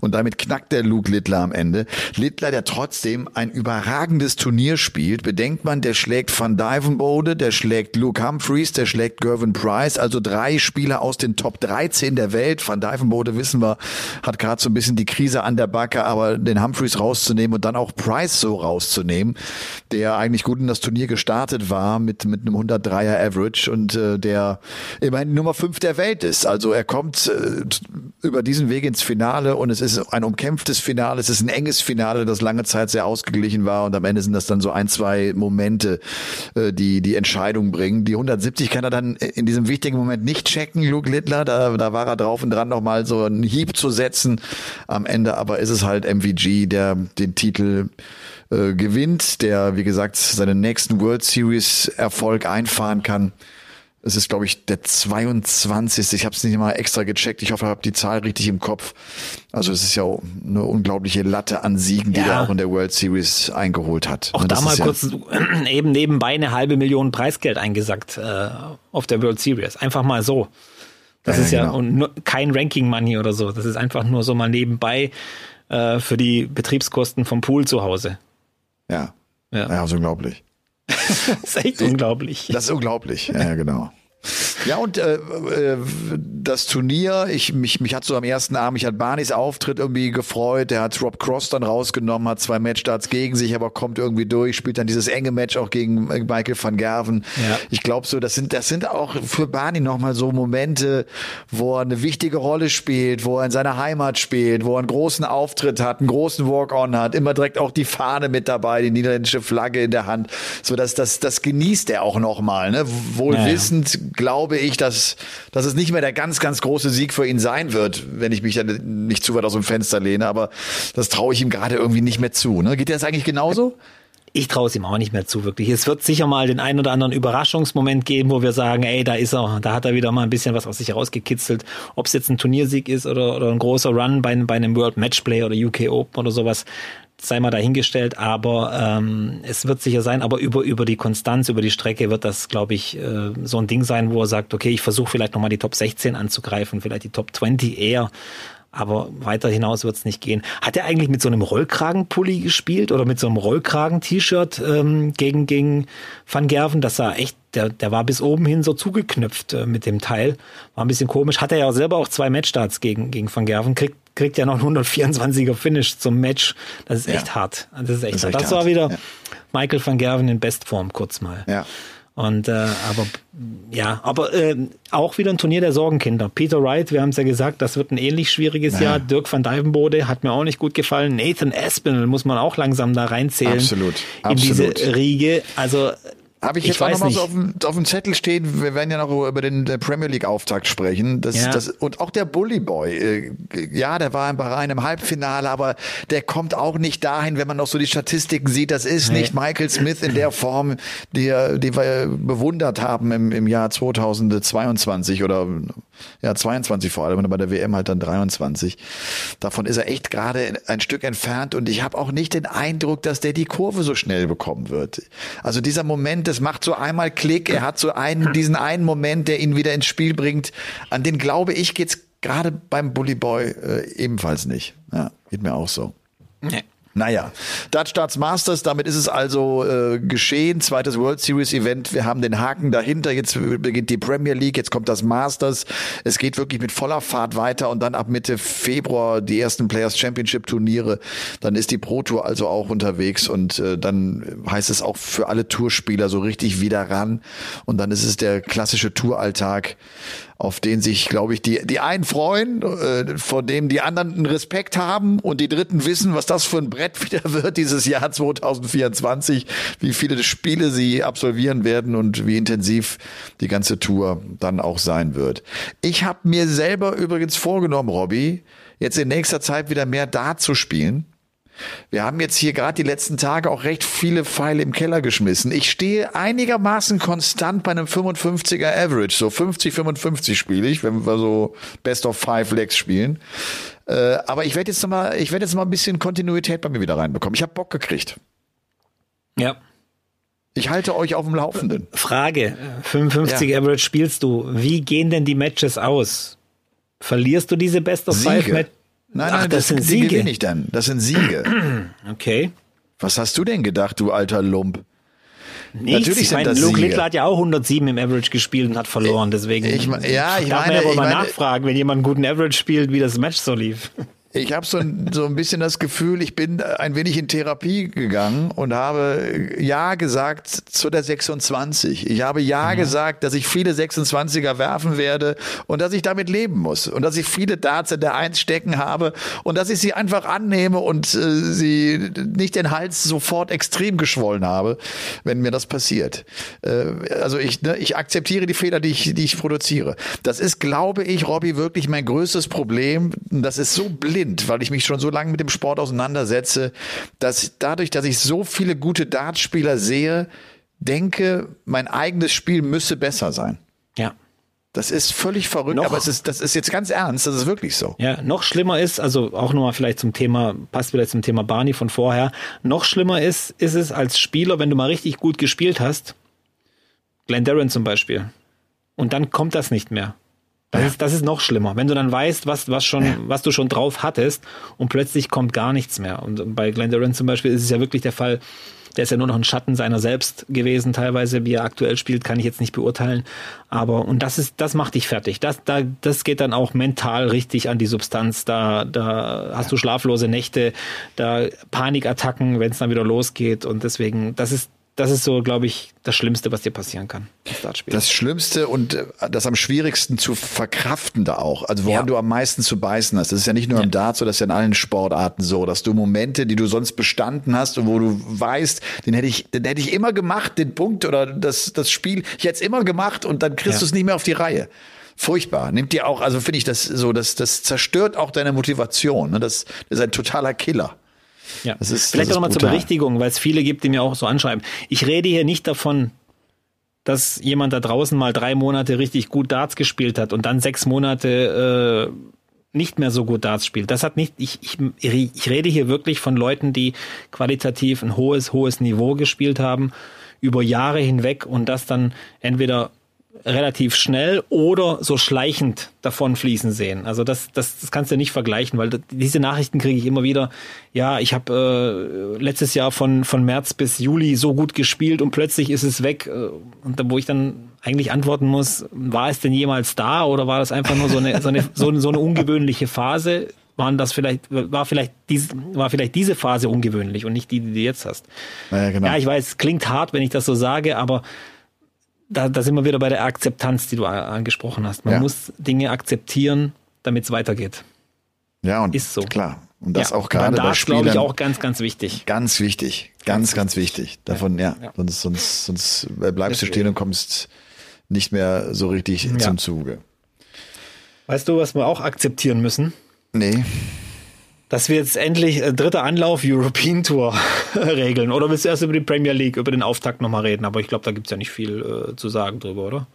und damit knackt der Luke Littler am Ende. Littler, der trotzdem ein überragendes Turnier spielt, bedenkt man, der schlägt Van Dyvenbode, der schlägt Luke Humphreys, der schlägt Gervin Price, also drei Spieler aus den Top 13 der Welt. Van Dyvenbode Mode, wissen wir, hat gerade so ein bisschen die Krise an der Backe, aber den Humphreys rauszunehmen und dann auch Price so rauszunehmen, der eigentlich gut in das Turnier gestartet war mit, mit einem 103er Average und äh, der immerhin Nummer 5 der Welt ist. Also er kommt äh, über diesen Weg ins Finale und es ist ein umkämpftes Finale, es ist ein enges Finale, das lange Zeit sehr ausgeglichen war und am Ende sind das dann so ein, zwei Momente, äh, die die Entscheidung bringen. Die 170 kann er dann in diesem wichtigen Moment nicht checken, Luke Littler, da, da war er drauf und dran nochmal so einen Hieb zu setzen. Am Ende aber ist es halt MVG, der den Titel äh, gewinnt, der, wie gesagt, seinen nächsten World Series Erfolg einfahren kann. Es ist, glaube ich, der 22. Ich habe es nicht mal extra gecheckt. Ich hoffe, ich habe die Zahl richtig im Kopf. Also es ist ja eine unglaubliche Latte an Siegen, die ja. er auch in der World Series eingeholt hat. Auch da mal kurz ja eben nebenbei eine halbe Million Preisgeld eingesackt äh, auf der World Series. Einfach mal so. Das ja, ist ja genau. und kein Ranking Money oder so. Das ist einfach nur so mal nebenbei äh, für die Betriebskosten vom Pool zu Hause. Ja. Ja, ja ist unglaublich. das ist echt unglaublich. Das ist unglaublich. Ja, genau. Ja, und äh, äh, das Turnier, ich, mich, mich hat so am ersten Abend, mich hat Barneys Auftritt irgendwie gefreut. Der hat Rob Cross dann rausgenommen, hat zwei Matchstarts gegen sich, aber kommt irgendwie durch, spielt dann dieses enge Match auch gegen Michael van Gerven. Ja. Ich glaube so, das sind, das sind auch für Barney nochmal so Momente, wo er eine wichtige Rolle spielt, wo er in seiner Heimat spielt, wo er einen großen Auftritt hat, einen großen Walk-on hat, immer direkt auch die Fahne mit dabei, die niederländische Flagge in der Hand. So, dass das, das genießt er auch nochmal, ne? Wohl ja, wissend, ja. glaube ich, dass, dass es nicht mehr der ganz, ganz große Sieg für ihn sein wird, wenn ich mich dann nicht zu weit aus dem Fenster lehne. Aber das traue ich ihm gerade irgendwie nicht mehr zu. Ne? Geht dir das eigentlich genauso? Ich traue es ihm auch nicht mehr zu, wirklich. Es wird sicher mal den einen oder anderen Überraschungsmoment geben, wo wir sagen, ey, da ist er, da hat er wieder mal ein bisschen was aus sich herausgekitzelt. Ob es jetzt ein Turniersieg ist oder, oder ein großer Run bei, bei einem World Matchplay oder UK Open oder sowas, sei mal dahingestellt, aber ähm, es wird sicher sein, aber über, über die Konstanz, über die Strecke wird das, glaube ich, äh, so ein Ding sein, wo er sagt, okay, ich versuche vielleicht nochmal die Top 16 anzugreifen, vielleicht die Top 20 eher, aber weiter hinaus wird es nicht gehen. Hat er eigentlich mit so einem Rollkragenpulli gespielt oder mit so einem Rollkragen-T-Shirt ähm, gegen, gegen Van Gerven? Das sah echt, der, der war bis oben hin so zugeknüpft äh, mit dem Teil. War ein bisschen komisch. Hat er ja selber auch zwei Matchstarts gegen, gegen Van Gerven. Kriegt, kriegt ja noch ein 124er Finish zum Match. Das ist echt ja. hart. Das ist echt, das, ist echt hart. das war wieder ja. Michael van Gerven in Bestform kurz mal. Ja. Und äh, aber ja, aber äh, auch wieder ein Turnier der Sorgenkinder. Peter Wright, wir haben es ja gesagt, das wird ein ähnlich schwieriges naja. Jahr. Dirk van Dijvenbode hat mir auch nicht gut gefallen. Nathan Aspinall muss man auch langsam da reinzählen. Absolut. In Absolut. diese Riege. Also habe ich jetzt ich auch nochmal so auf dem, auf dem Zettel stehen, wir werden ja noch über den Premier League Auftakt sprechen. Das, ja. das, und auch der Bully Boy, äh, ja, der war in Bahrain im Halbfinale, aber der kommt auch nicht dahin, wenn man noch so die Statistiken sieht. Das ist nee. nicht Michael Smith in der Form, die, die wir bewundert haben im, im Jahr 2022 oder ja 22 vor allem und bei der WM halt dann 23. Davon ist er echt gerade ein Stück entfernt und ich habe auch nicht den Eindruck, dass der die Kurve so schnell bekommen wird. Also dieser Moment das macht so einmal Klick, er hat so einen, diesen einen Moment, der ihn wieder ins Spiel bringt. An den glaube ich geht's gerade beim Bully Boy äh, ebenfalls nicht. Ja, geht mir auch so. Nee. Naja, Dutch Darts Masters, damit ist es also äh, geschehen. Zweites World Series Event. Wir haben den Haken dahinter. Jetzt beginnt die Premier League, jetzt kommt das Masters. Es geht wirklich mit voller Fahrt weiter und dann ab Mitte Februar die ersten Players Championship Turniere. Dann ist die Pro Tour also auch unterwegs und äh, dann heißt es auch für alle Tourspieler so richtig wieder ran. Und dann ist es der klassische Touralltag auf den sich, glaube ich, die, die einen freuen, äh, vor dem die anderen einen Respekt haben und die Dritten wissen, was das für ein Brett wieder wird dieses Jahr 2024, wie viele Spiele sie absolvieren werden und wie intensiv die ganze Tour dann auch sein wird. Ich habe mir selber übrigens vorgenommen, Robby, jetzt in nächster Zeit wieder mehr Dart zu spielen. Wir haben jetzt hier gerade die letzten Tage auch recht viele Pfeile im Keller geschmissen. Ich stehe einigermaßen konstant bei einem 55er Average. So 50, 55 spiele ich, wenn wir so Best of Five Legs spielen. Äh, aber ich werde jetzt noch mal, ich werde jetzt mal ein bisschen Kontinuität bei mir wieder reinbekommen. Ich habe Bock gekriegt. Ja. Ich halte euch auf dem Laufenden. Frage: 55 Ja. Average spielst du. Wie gehen denn die Matches aus? Verlierst du diese Best of Five. Matches? Nein, Ach, nein, das sind die Siege. gewinne ich dann. Das sind Siege. Okay. Was hast du denn gedacht, du alter Lump? Nichts. Natürlich ich sind meine, das Luke Siege. Littler hat ja auch 107 im Average gespielt und hat verloren. Deswegen Ich ja, ich darf meine- man ja wohl ich mal meine- nachfragen, wenn jemand einen guten Average spielt, wie das Match so lief. Ich habe so, ein- so ein bisschen das Gefühl, ich bin ein wenig in Therapie gegangen und habe Ja gesagt zu der 26. Ich habe Ja gesagt, dass ich viele 26er werfen werde und dass ich damit leben muss und dass ich viele Darts in der Eins stecken habe und dass ich sie einfach annehme und äh, sie nicht den Hals sofort extrem geschwollen habe, wenn mir das passiert. Äh, also ich, ne, ich akzeptiere die Fehler, die ich, die ich produziere. Das ist, glaube ich, Robby, wirklich mein größtes Problem. Das ist so blind, weil ich mich schon so lange mit dem Sport auseinandersetze, dass dadurch, dass ich so viele gute Dartspieler sehe, denke, mein eigenes Spiel müsse besser sein. Ja. Das ist völlig verrückt, Noch- aber es ist, das ist jetzt ganz ernst, das ist wirklich so. Ja, noch schlimmer ist, also auch nochmal vielleicht zum Thema, passt wieder zum Thema Barney von vorher, noch schlimmer ist, ist es als Spieler, wenn du mal richtig gut gespielt hast, Glenn Darren zum Beispiel, und dann kommt das nicht mehr. Das, ist, das ist noch schlimmer. Wenn du dann weißt, was, was, schon, was du schon drauf hattest und plötzlich kommt gar nichts mehr. Und bei Glenn Darren zum Beispiel ist es ja wirklich der Fall, der ist ja nur noch ein Schatten seiner selbst gewesen, teilweise, wie er aktuell spielt, kann ich jetzt nicht beurteilen. Aber, und das ist, das macht dich fertig. Das, da, das geht dann auch mental richtig an die Substanz. Da, da hast du schlaflose Nächte, da Panikattacken, wenn es dann wieder losgeht. Und deswegen, das ist, das ist so, glaube ich, das Schlimmste, was dir passieren kann. Das Schlimmste und äh, das am schwierigsten zu verkraften da auch. Also woran Ja. du am meisten zu beißen hast. Das ist ja nicht nur im Dart so, das ist ja in allen Sportarten so, dass du Momente, die du sonst bestanden hast und wo du weißt, den hätte ich, den hätte ich immer gemacht, den Punkt oder das, das Spiel, ich hätte es immer gemacht und dann kriegst Ja. du es nicht mehr auf die Reihe. Furchtbar. Nimmt dir auch, also finde ich das so, das, das zerstört auch deine Motivation. Ne? Das, das ist ein totaler Killer. Ja. Das ist- Vielleicht das auch ist nochmal zur. Berichtigung, weil es viele gibt, die mir auch so anschreiben. Ich rede hier nicht davon, dass jemand da draußen mal drei Monate richtig gut Darts gespielt hat und dann sechs Monate äh, nicht mehr so gut Darts spielt. Das hat nicht, ich, ich, ich rede hier wirklich von Leuten, die qualitativ ein hohes, hohes Niveau gespielt haben, über Jahre hinweg und das dann entweder relativ schnell oder so schleichend davon fließen sehen. Also das, das, das kannst du nicht vergleichen, weil diese Nachrichten kriege ich immer wieder. Ja, ich habe äh, letztes Jahr von, von März bis Juli so gut gespielt und plötzlich ist es weg. Äh, und da, wo ich dann eigentlich antworten muss, war es denn jemals da oder war das einfach nur so eine, so eine, so, eine- so eine ungewöhnliche Phase? Waren das vielleicht, war vielleicht, dies, war vielleicht diese Phase ungewöhnlich und nicht die, die du jetzt hast? Ja, genau. Ja, ich weiß, klingt hart, wenn ich das so sage, aber da, da sind wir wieder bei der Akzeptanz, die du angesprochen hast. Man Ja. muss Dinge akzeptieren, damit es weitergeht. Ja, und Ist so. klar. Und das Ja, auch gerade bei Darts, glaube ich, auch ganz, ganz wichtig. Ganz wichtig, ganz, ganz wichtig. Davon, ja, Ja. sonst, sonst, sonst bleibst du stehen und kommst nicht mehr so richtig zum Zuge. Weißt du, was wir auch akzeptieren müssen? Nee, Dass wir jetzt endlich äh, dritter Anlauf European Tour regeln. Oder willst du erst über die Premier League, über den Auftakt nochmal reden? Aber ich glaube, da gibt's ja nicht viel äh, zu sagen drüber, oder?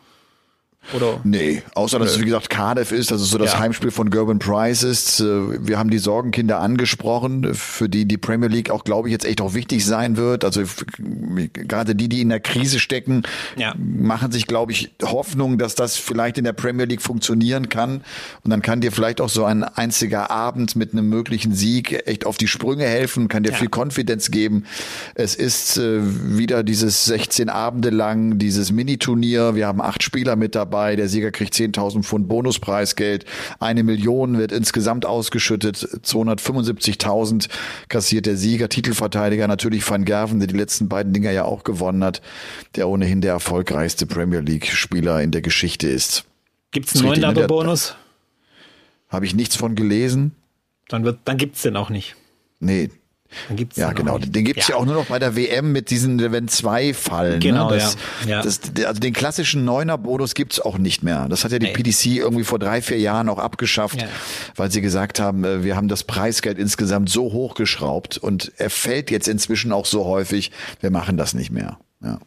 Oder? nee. Außer, dass es, wie gesagt, Cardiff ist, dass es so das Ja. Heimspiel von Gerben Price ist. Äh, Wir haben die Sorgenkinder angesprochen, für die die Premier League auch, glaube ich, jetzt echt auch wichtig sein wird. Also gerade die, die in der Krise stecken, Ja. machen sich, glaube ich, Hoffnung, dass das vielleicht in der Premier League funktionieren kann. Und dann kann dir vielleicht auch so ein einziger Abend mit einem möglichen Sieg echt auf die Sprünge helfen, kann dir Ja. viel Konfidenz geben. Es ist äh, wieder dieses 16 Abende lang, dieses Mini-Turnier. Wir haben acht Spieler mit dabei. Der Sieger kriegt 10.000 Pfund Bonuspreisgeld. Eine Million wird insgesamt ausgeschüttet. 275.000 kassiert der Sieger. Titelverteidiger natürlich Van Gerven, der die letzten beiden Dinger ja auch gewonnen hat, der ohnehin der erfolgreichste Premier League-Spieler in der Geschichte ist. Gibt es einen neuen Dato-Bonus? Habe ich nichts von gelesen. Dann, wird, dann gibt es den auch nicht. Nee, Dann gibt's Ja, genau. nicht. Den gibt's ja. Ja. auch nur noch bei der WM mit diesen, wenn zwei fallen. Genau, ne? das, ja. Ja. Das, also den klassischen Neuner-Bonus gibt's auch nicht mehr. Das hat ja die Nee. PDC irgendwie vor drei, vier Jahren auch abgeschafft, Ja. weil sie gesagt haben, äh, wir haben das Preisgeld insgesamt so hochgeschraubt und er fällt jetzt inzwischen auch so häufig, wir machen das nicht mehr. Ja.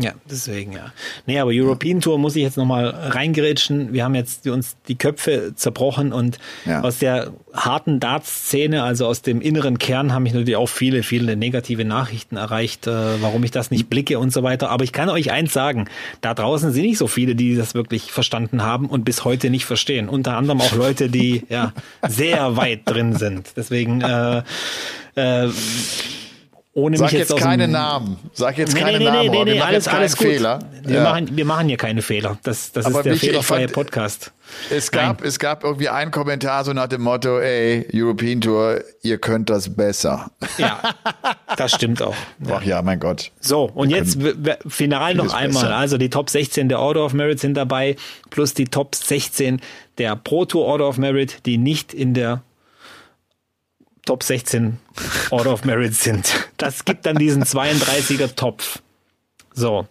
Ja, deswegen ja. Nee, aber European Tour muss ich jetzt nochmal reingerätschen. Wir haben jetzt die- uns die Köpfe zerbrochen und Ja. aus der harten Darts-Szene, also aus dem inneren Kern, haben mich natürlich auch viele, viele negative Nachrichten erreicht, äh, warum ich das nicht blicke und so weiter. Aber ich kann euch eins sagen, da draußen sind nicht so viele, die das wirklich verstanden haben und bis heute nicht verstehen. Unter anderem auch Leute, die ja sehr weit drin sind. Deswegen äh, äh, ohne Sag mich jetzt, jetzt keine Namen. Sag jetzt Nee, keine nee, nee, Namen. nee, nee, wir machen alles, jetzt alles gut. Fehler. Wir, Ja. machen, wir machen hier keine Fehler. Das, das Aber ist der fehlerfreie fand- Podcast. Es gab, es gab irgendwie einen Kommentar so nach dem Motto, ey, European Tour, ihr könnt das besser. Ja, das stimmt auch. Ach ja, mein Gott. So, und jetzt w- w- final noch einmal. besser. Also die Top 16 der Order of Merit sind dabei, plus die Top 16 der Pro Tour Order of Merit, die nicht in der Top 16 Order of Merit sind. Das gibt dann diesen 32er Topf. So.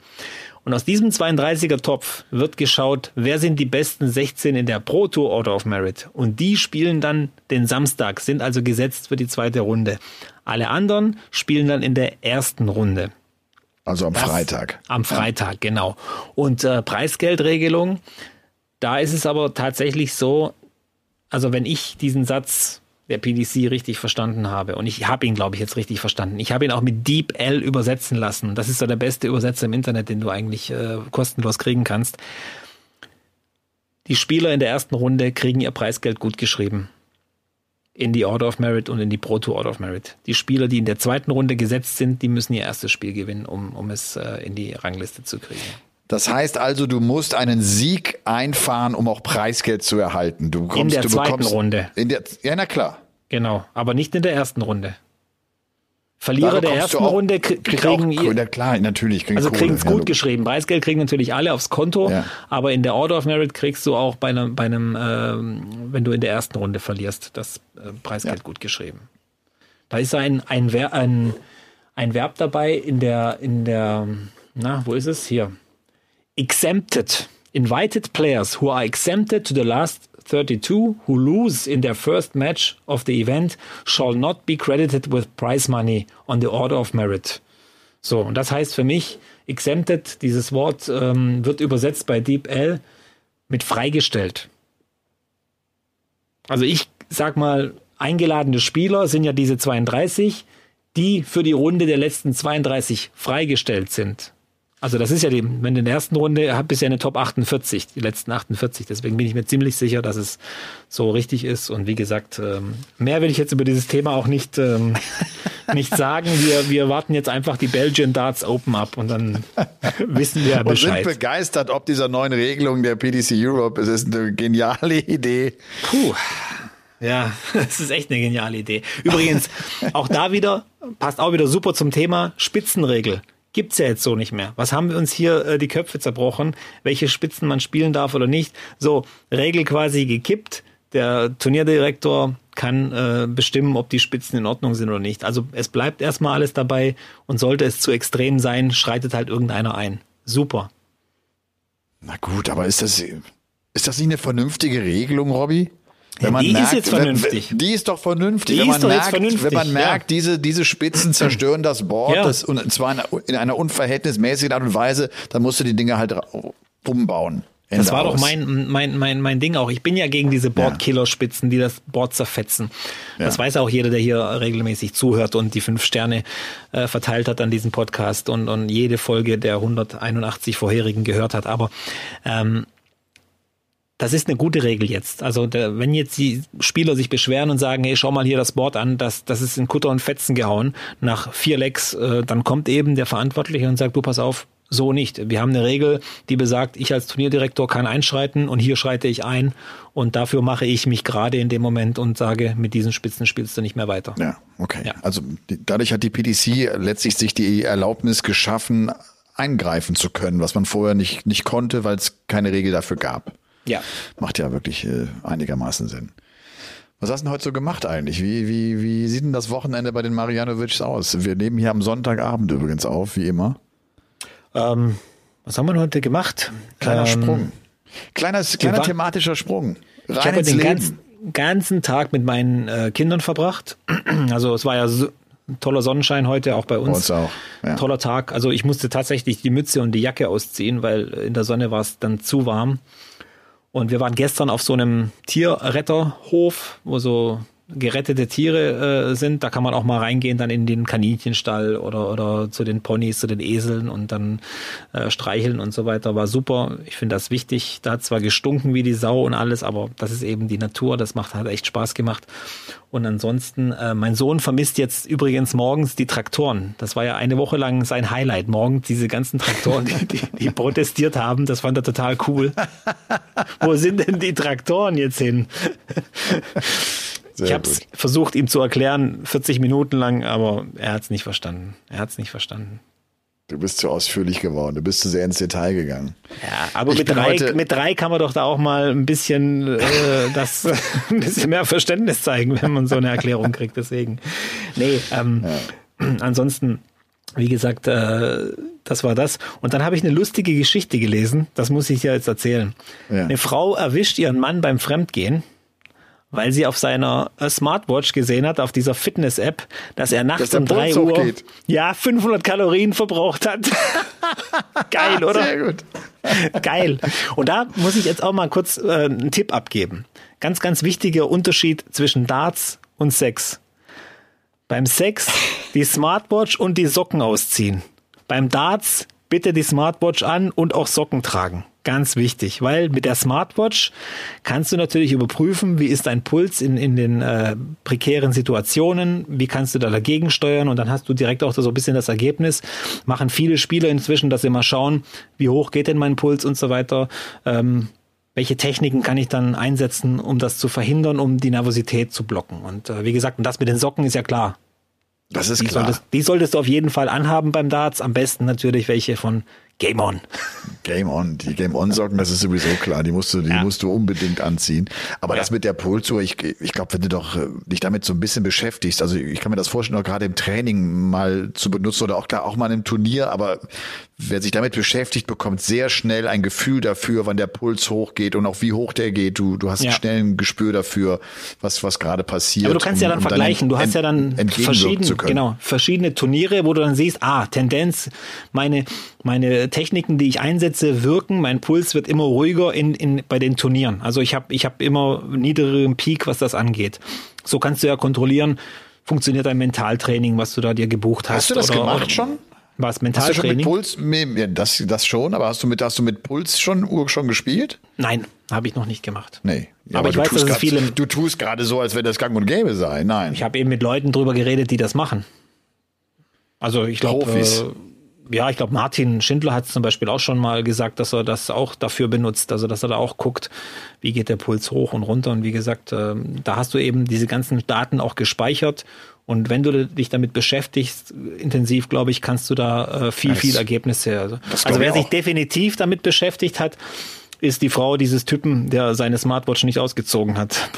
Und aus diesem 32er Topf wird geschaut, wer sind die besten 16 in der Pro Tour Order of Merit. Und die spielen dann den Samstag, sind also gesetzt für die zweite Runde. Alle anderen spielen dann in der ersten Runde. Also am Freitag. Am Freitag, genau. Und äh, Preisgeldregelung, da ist es aber tatsächlich so, also wenn ich diesen Satz der PDC richtig verstanden habe, und ich habe ihn, glaube ich, jetzt richtig verstanden. Ich habe ihn auch mit Deep L übersetzen lassen. Das ist so der beste Übersetzer im Internet, den du eigentlich äh, kostenlos kriegen kannst. Die Spieler in der ersten Runde kriegen ihr Preisgeld gut geschrieben. In die Order of Merit und in die Pro Tour Order of Merit. Die Spieler, die in der zweiten Runde gesetzt sind, die müssen ihr erstes Spiel gewinnen, um, um es äh, in die Rangliste zu kriegen. Das heißt also, du musst einen Sieg einfahren, um auch Preisgeld zu erhalten. Du bekommst, der du zweiten bekommst, Runde. In der, ja, na klar. Genau, aber nicht in der ersten Runde. Verlierer der ersten auch- Runde krie- krieg kriegen auch, na klar, natürlich. kriegen also kriegen es Ja, gut logisch. geschrieben. Preisgeld kriegen natürlich alle aufs Konto, Ja. aber in der Order of Merit kriegst du auch bei einem, bei einem ähm, wenn du in der ersten Runde verlierst, das äh, Preisgeld Ja. gut geschrieben. Da ist ein, ein, Ver, ein, ein Verb dabei in der, in der, na, wo ist es? Hier. Exempted. Invited players who are exempted to the last 32 who lose in their first match of the event shall not be credited with prize money on the order of merit. So, und das heißt für mich, exempted, dieses Wort ähm, wird übersetzt bei DeepL mit freigestellt. Also ich sag mal, eingeladene Spieler sind ja diese 32, die für die Runde der letzten 32 freigestellt sind. Also das ist ja die, wenn in der ersten Runde du ja eine Top 48, die letzten 48. Deswegen bin ich mir ziemlich sicher, dass es so richtig ist. Und wie gesagt, ähm, mehr will ich jetzt über dieses Thema auch nicht, ähm, nicht sagen. Wir, wir warten jetzt einfach die Belgian Darts Open ab und dann wissen wir ja Und sind Bescheid. begeistert, ob dieser neuen Regelung der PDC Europe. Es ist eine geniale Idee. Puh. Ja, das ist echt eine geniale Idee. Übrigens, auch da wieder, passt auch wieder super zum Thema Spitzenregel. Gibt's ja jetzt so nicht mehr. Was haben wir uns hier äh, die Köpfe zerbrochen? Welche Spitzen man spielen darf oder nicht? So, Regel quasi gekippt. Der Turnierdirektor kann äh, bestimmen, ob die Spitzen in Ordnung sind oder nicht. Also es bleibt erstmal alles dabei und sollte es zu extrem sein, schreitet halt irgendeiner ein. Super. Na gut, aber ist das, ist das nicht eine vernünftige Regelung, Robby? Ja, die ist jetzt wenn- vernünftig. Die ist doch vernünftig. Die wenn man ist doch jetzt merkt, vernünftig, Wenn man ja. merkt, diese, diese Spitzen zerstören das Board, Ja. das, und zwar in, einer- in einer unverhältnismäßigen Art und Weise, dann musst du die Dinge halt umbauen. Ende Das war doch aus. mein, mein, mein, mein Ding auch. Ich bin ja gegen diese Boardkiller-Spitzen, die das Board zerfetzen. Das Ja. weiß auch jeder, der hier regelmäßig zuhört und die fünf Sterne äh, verteilt hat an diesem Podcast und, und jede Folge der 181 vorherigen gehört hat. Aber ähm, das ist eine gute Regel jetzt. Also der, wenn jetzt die Spieler sich beschweren und sagen, hey, schau mal hier das Board an, das, das ist in Kutter und Fetzen gehauen nach vier Lecks, äh, dann kommt eben der Verantwortliche und sagt, du pass auf, so nicht. Wir haben eine Regel, die besagt, ich als Turnierdirektor kann einschreiten und hier schreite ich ein und dafür mache ich mich gerade in dem Moment und sage, mit diesen Spitzen spielst du nicht mehr weiter. Ja, okay. Ja. Also die, dadurch hat die PDC letztlich sich die Erlaubnis geschaffen, eingreifen zu können, was man vorher nicht, nicht konnte, weil es keine Regel dafür gab. Ja. Macht ja wirklich äh, einigermaßen Sinn. Was hast du denn heute so gemacht eigentlich? Wie, wie, wie sieht denn das Wochenende bei den Marianovics aus? Wir nehmen hier am Sonntagabend übrigens auf, wie immer. Ähm, was haben wir heute gemacht? Kleiner ähm, Sprung. Kleiner, kleiner thematischer Sprung. Ich Rein habe ins den Leben. ganzen, ganzen Tag mit meinen äh, Kindern verbracht. Also es war ja so, ein toller Sonnenschein heute auch bei uns. Bei uns auch. Ja. Toller Tag. Also ich musste tatsächlich die Mütze und die Jacke ausziehen, weil in der Sonne war es dann zu warm. Und wir waren gestern auf so einem Tierretterhof, wo so gerettete Tiere äh, sind. Da kann man auch mal reingehen, dann in den Kaninchenstall oder, oder zu den Ponys, zu den Eseln und dann äh, streicheln und so weiter. War super. Ich finde das wichtig. Da hat zwar gestunken wie die Sau und alles, aber das ist eben die Natur. Das macht hat echt Spaß gemacht. Und ansonsten, äh, mein Sohn vermisst jetzt übrigens morgens die Traktoren. Das war ja eine Woche lang sein Highlight. Morgens diese ganzen Traktoren, die, die, die protestiert haben. Das fand er total cool. Wo sind denn die Traktoren jetzt hin? Sehr ich habe es versucht, ihm zu erklären, 40 Minuten lang, aber er hat es nicht verstanden. Er hat es nicht verstanden. Du bist zu ausführlich geworden. Du bist zu sehr ins Detail gegangen. Ja, aber Ich mit drei, mit drei kann man doch da auch mal ein bisschen, äh, das, ein bisschen mehr Verständnis zeigen, wenn man so eine Erklärung kriegt. Deswegen, nee, ähm, ansonsten, wie gesagt, äh, das war das. Und dann habe ich eine lustige Geschichte gelesen. Das muss ich dir jetzt erzählen. Ja. Eine Frau erwischt ihren Mann beim Fremdgehen. Weil sie auf seiner äh, Smartwatch gesehen hat, auf dieser Fitness-App, dass er nachts Dass um drei Puls Uhr hochgeht. ja 500 Kalorien verbraucht hat. Geil, oder? Sehr gut. Geil. Und da muss ich jetzt auch mal kurz äh, einen Tipp abgeben. Ganz, ganz wichtiger Unterschied zwischen Darts und Sex. Beim Sex die Smartwatch und die Socken ausziehen. Beim Darts bitte die Smartwatch an und auch Socken tragen. Ganz wichtig, weil mit der Smartwatch kannst du natürlich überprüfen, wie ist dein Puls in, in den äh, prekären Situationen, wie kannst du da dagegen steuern und dann hast du direkt auch so ein bisschen das Ergebnis. Machen viele Spieler inzwischen, dass sie mal schauen, wie hoch geht denn mein Puls und so weiter. Ähm, welche Techniken kann ich dann einsetzen, um das zu verhindern, um die Nervosität zu blocken. Und äh, wie gesagt, und das mit den Socken ist ja klar. Das ist Die klar. solltest, die solltest du auf jeden Fall anhaben beim Darts. Am besten natürlich welche von Game On. Game On. Die Game On Socken, das ist sowieso klar. Die musst du, die Ja. musst du unbedingt anziehen. Aber Ja. das mit der Pulsuhr, ich, ich glaube, wenn du doch äh, dich damit so ein bisschen beschäftigst, also ich kann mir das vorstellen, auch gerade im Training mal zu benutzen oder auch klar, auch mal im Turnier, aber wer sich damit beschäftigt, bekommt sehr schnell ein Gefühl dafür, wann der Puls hochgeht und auch wie hoch der geht. Du, du hast Ja. schnell ein Gespür dafür, was, was gerade passiert. Aber du kannst ja um- dann um vergleichen. Du hast ja dann verschiedene, genau, verschiedene Turniere, wo du dann siehst, ah, Tendenz, meine, meine Techniken, die ich einsetze, wirken. Mein Puls wird immer ruhiger in, in, bei den Turnieren. Also ich habe ich hab immer niedrigeren Peak, was das angeht. So kannst du ja kontrollieren, funktioniert dein Mentaltraining, was du da dir gebucht hast. Hast du das oder, gemacht oder, schon? Was, Hast du schon mit Mentaltraining? Puls, das, das schon, aber hast du mit, hast du mit Puls schon, schon gespielt? Nein, habe ich noch nicht gemacht. Nee. Ja, Aber ich du weiß, dass es grad- viele- Du tust gerade so, als wenn das gang und gäbe sei. Nein. Ich habe eben mit Leuten drüber geredet, die das machen. Also ich glaube, Profis. äh, ja, ich glaube, Martin Schindler hat zum Beispiel auch schon mal gesagt, dass er das auch dafür benutzt, also dass er da auch guckt, wie geht der Puls hoch und runter. Und wie gesagt, ähm, da hast du eben diese ganzen Daten auch gespeichert. Und wenn du dich damit beschäftigst, intensiv, glaube ich, kannst du da äh, viel, Das- viel Ergebnisse. Also, also wer ich sich auch. definitiv damit beschäftigt hat, ist die Frau dieses Typen, der seine Smartwatch nicht ausgezogen hat.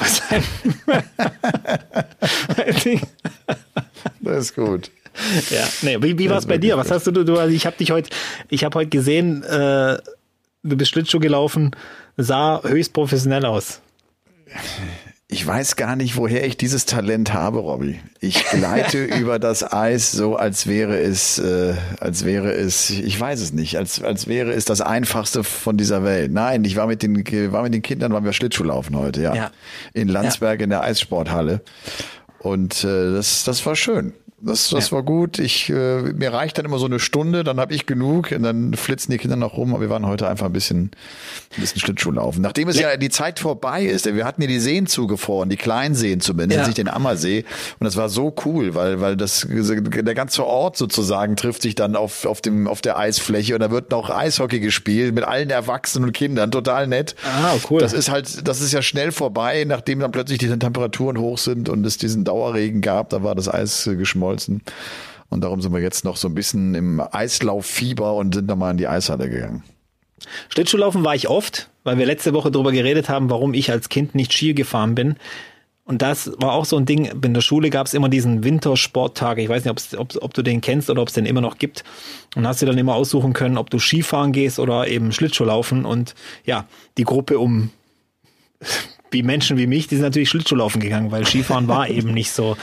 Das ist gut. Ja, nee, wie, wie war es bei dir? Was hast du, du also ich habe dich heute, ich habe heute gesehen, äh, du bist Schlittschuh gelaufen, sah höchst professionell aus. Ich weiß gar nicht, woher ich dieses Talent habe, Robby. Ich gleite über das Eis so, als wäre es, äh, als wäre es, ich weiß es nicht, als, als wäre es das einfachste von dieser Welt. Nein, ich war mit den, war mit den Kindern, waren wir Schlittschuhlaufen heute, ja. Ja. In Landsberg in der Eissporthalle. Und äh, das, das war schön. Das, das Ja. war gut. Ich, äh, mir reicht dann immer so eine Stunde, dann habe ich genug und dann flitzen die Kinder noch rum. Aber wir waren heute einfach ein bisschen, ein bisschen Schlittschuhlaufen. Nachdem es ja. die Zeit vorbei ist, wir hatten ja die Seen zugefroren, die kleinen Seen zumindest, Ja. nicht den Ammersee. Und das war so cool, weil, weil das, der ganze Ort sozusagen trifft sich dann auf, auf dem, auf der Eisfläche und da wird noch Eishockey gespielt mit allen Erwachsenen und Kindern. Total nett. Ah, cool. Das ist halt, das ist ja schnell vorbei, nachdem dann plötzlich die Temperaturen hoch sind und es diesen Dauerregen gab, da war das Eis äh, geschmolzen. Und darum sind wir jetzt noch so ein bisschen im Eislauffieber und sind nochmal in die Eishalle gegangen. Schlittschuhlaufen war ich oft, weil wir letzte Woche darüber geredet haben, warum ich als Kind nicht Ski gefahren bin. Und das war auch so ein Ding. In der Schule gab es immer diesen Wintersporttag. Ich weiß nicht, ob, ob du den kennst oder ob es den immer noch gibt. Und hast du dann immer aussuchen können, ob du Skifahren gehst oder eben Schlittschuhlaufen. Und ja, die Gruppe um wie Menschen wie mich, die sind natürlich Schlittschuhlaufen gegangen, weil Skifahren war eben nicht so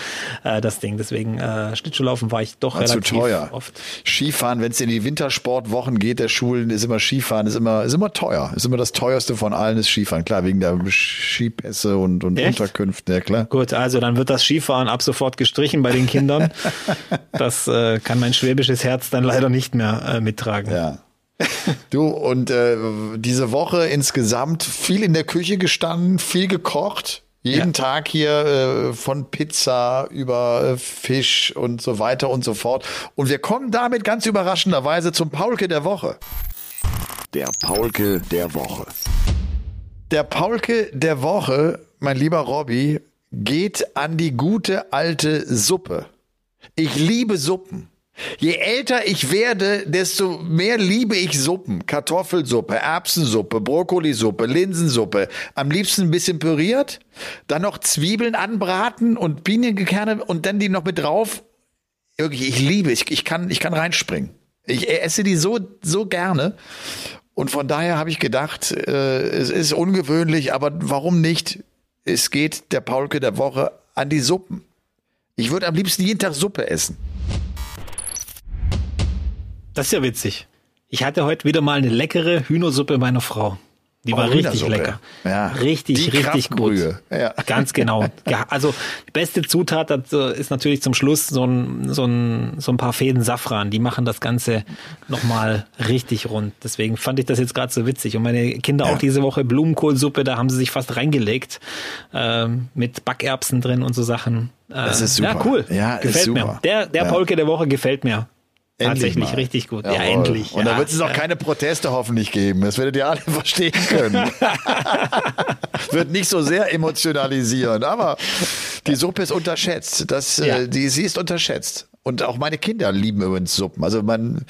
äh, das Ding. Deswegen äh, Schlittschuhlaufen war ich doch war relativ zu teuer. oft. Skifahren, wenn es in die Wintersportwochen geht der Schulen, ist immer Skifahren, ist immer ist immer teuer. Ist immer das teuerste von allen ist Skifahren. Klar, wegen der Skipässe und, und Unterkünfte, ja klar. Gut, also dann wird das Skifahren ab sofort gestrichen bei den Kindern. das äh, kann mein schwäbisches Herz dann leider nicht mehr äh, mittragen. Ja. Du, und äh, diese Woche insgesamt viel in der Küche gestanden, viel gekocht. Jeden ja. Tag hier äh, von Pizza über äh, Fisch und so weiter und so fort. Und wir kommen damit ganz überraschenderweise zum Paulke der Woche. Der Paulke der Woche. Der Paulke der Woche, mein lieber Robby, geht an die gute alte Suppe. Ich liebe Suppen. Je älter ich werde, desto mehr liebe ich Suppen. Kartoffelsuppe, Erbsensuppe, Brokkolisuppe, Linsensuppe. Am liebsten ein bisschen püriert. Dann noch Zwiebeln anbraten und Piniengekerne und dann die noch mit drauf. Wirklich, ich liebe, ich, ich kann, ich kann reinspringen. Ich esse die so, so gerne. Und von daher habe ich gedacht, äh, es ist ungewöhnlich, aber warum nicht? Es geht der Paulke der Woche an die Suppen. Ich würde am liebsten jeden Tag Suppe essen. Das ist ja witzig. Ich hatte heute wieder mal eine leckere Hühnersuppe meiner Frau. Die war oh, richtig lecker. Ja. Richtig, die richtig gut. Ja. Ganz genau. Ja, also die beste Zutat ist natürlich zum Schluss so ein, so ein, so ein paar Fäden Safran. Die machen das Ganze nochmal richtig rund. Deswegen fand ich das jetzt gerade so witzig. Und meine Kinder ja. auch diese Woche Blumenkohlsuppe, da haben sie sich fast reingelegt. Äh, mit Backerbsen drin und so Sachen. Äh, das ist super. Ja, cool. Ja, gefällt mir. Der, der Polke der Woche gefällt mir. Tatsächlich richtig gut. Jawohl. Ja, endlich. Und ja. da wird es auch keine Proteste hoffentlich geben. Das werdet ihr alle verstehen können. wird nicht so sehr emotionalisieren, aber die Suppe ist unterschätzt. Das, äh, ja. die, sie ist unterschätzt. Und auch meine Kinder lieben übrigens Suppen. Also man,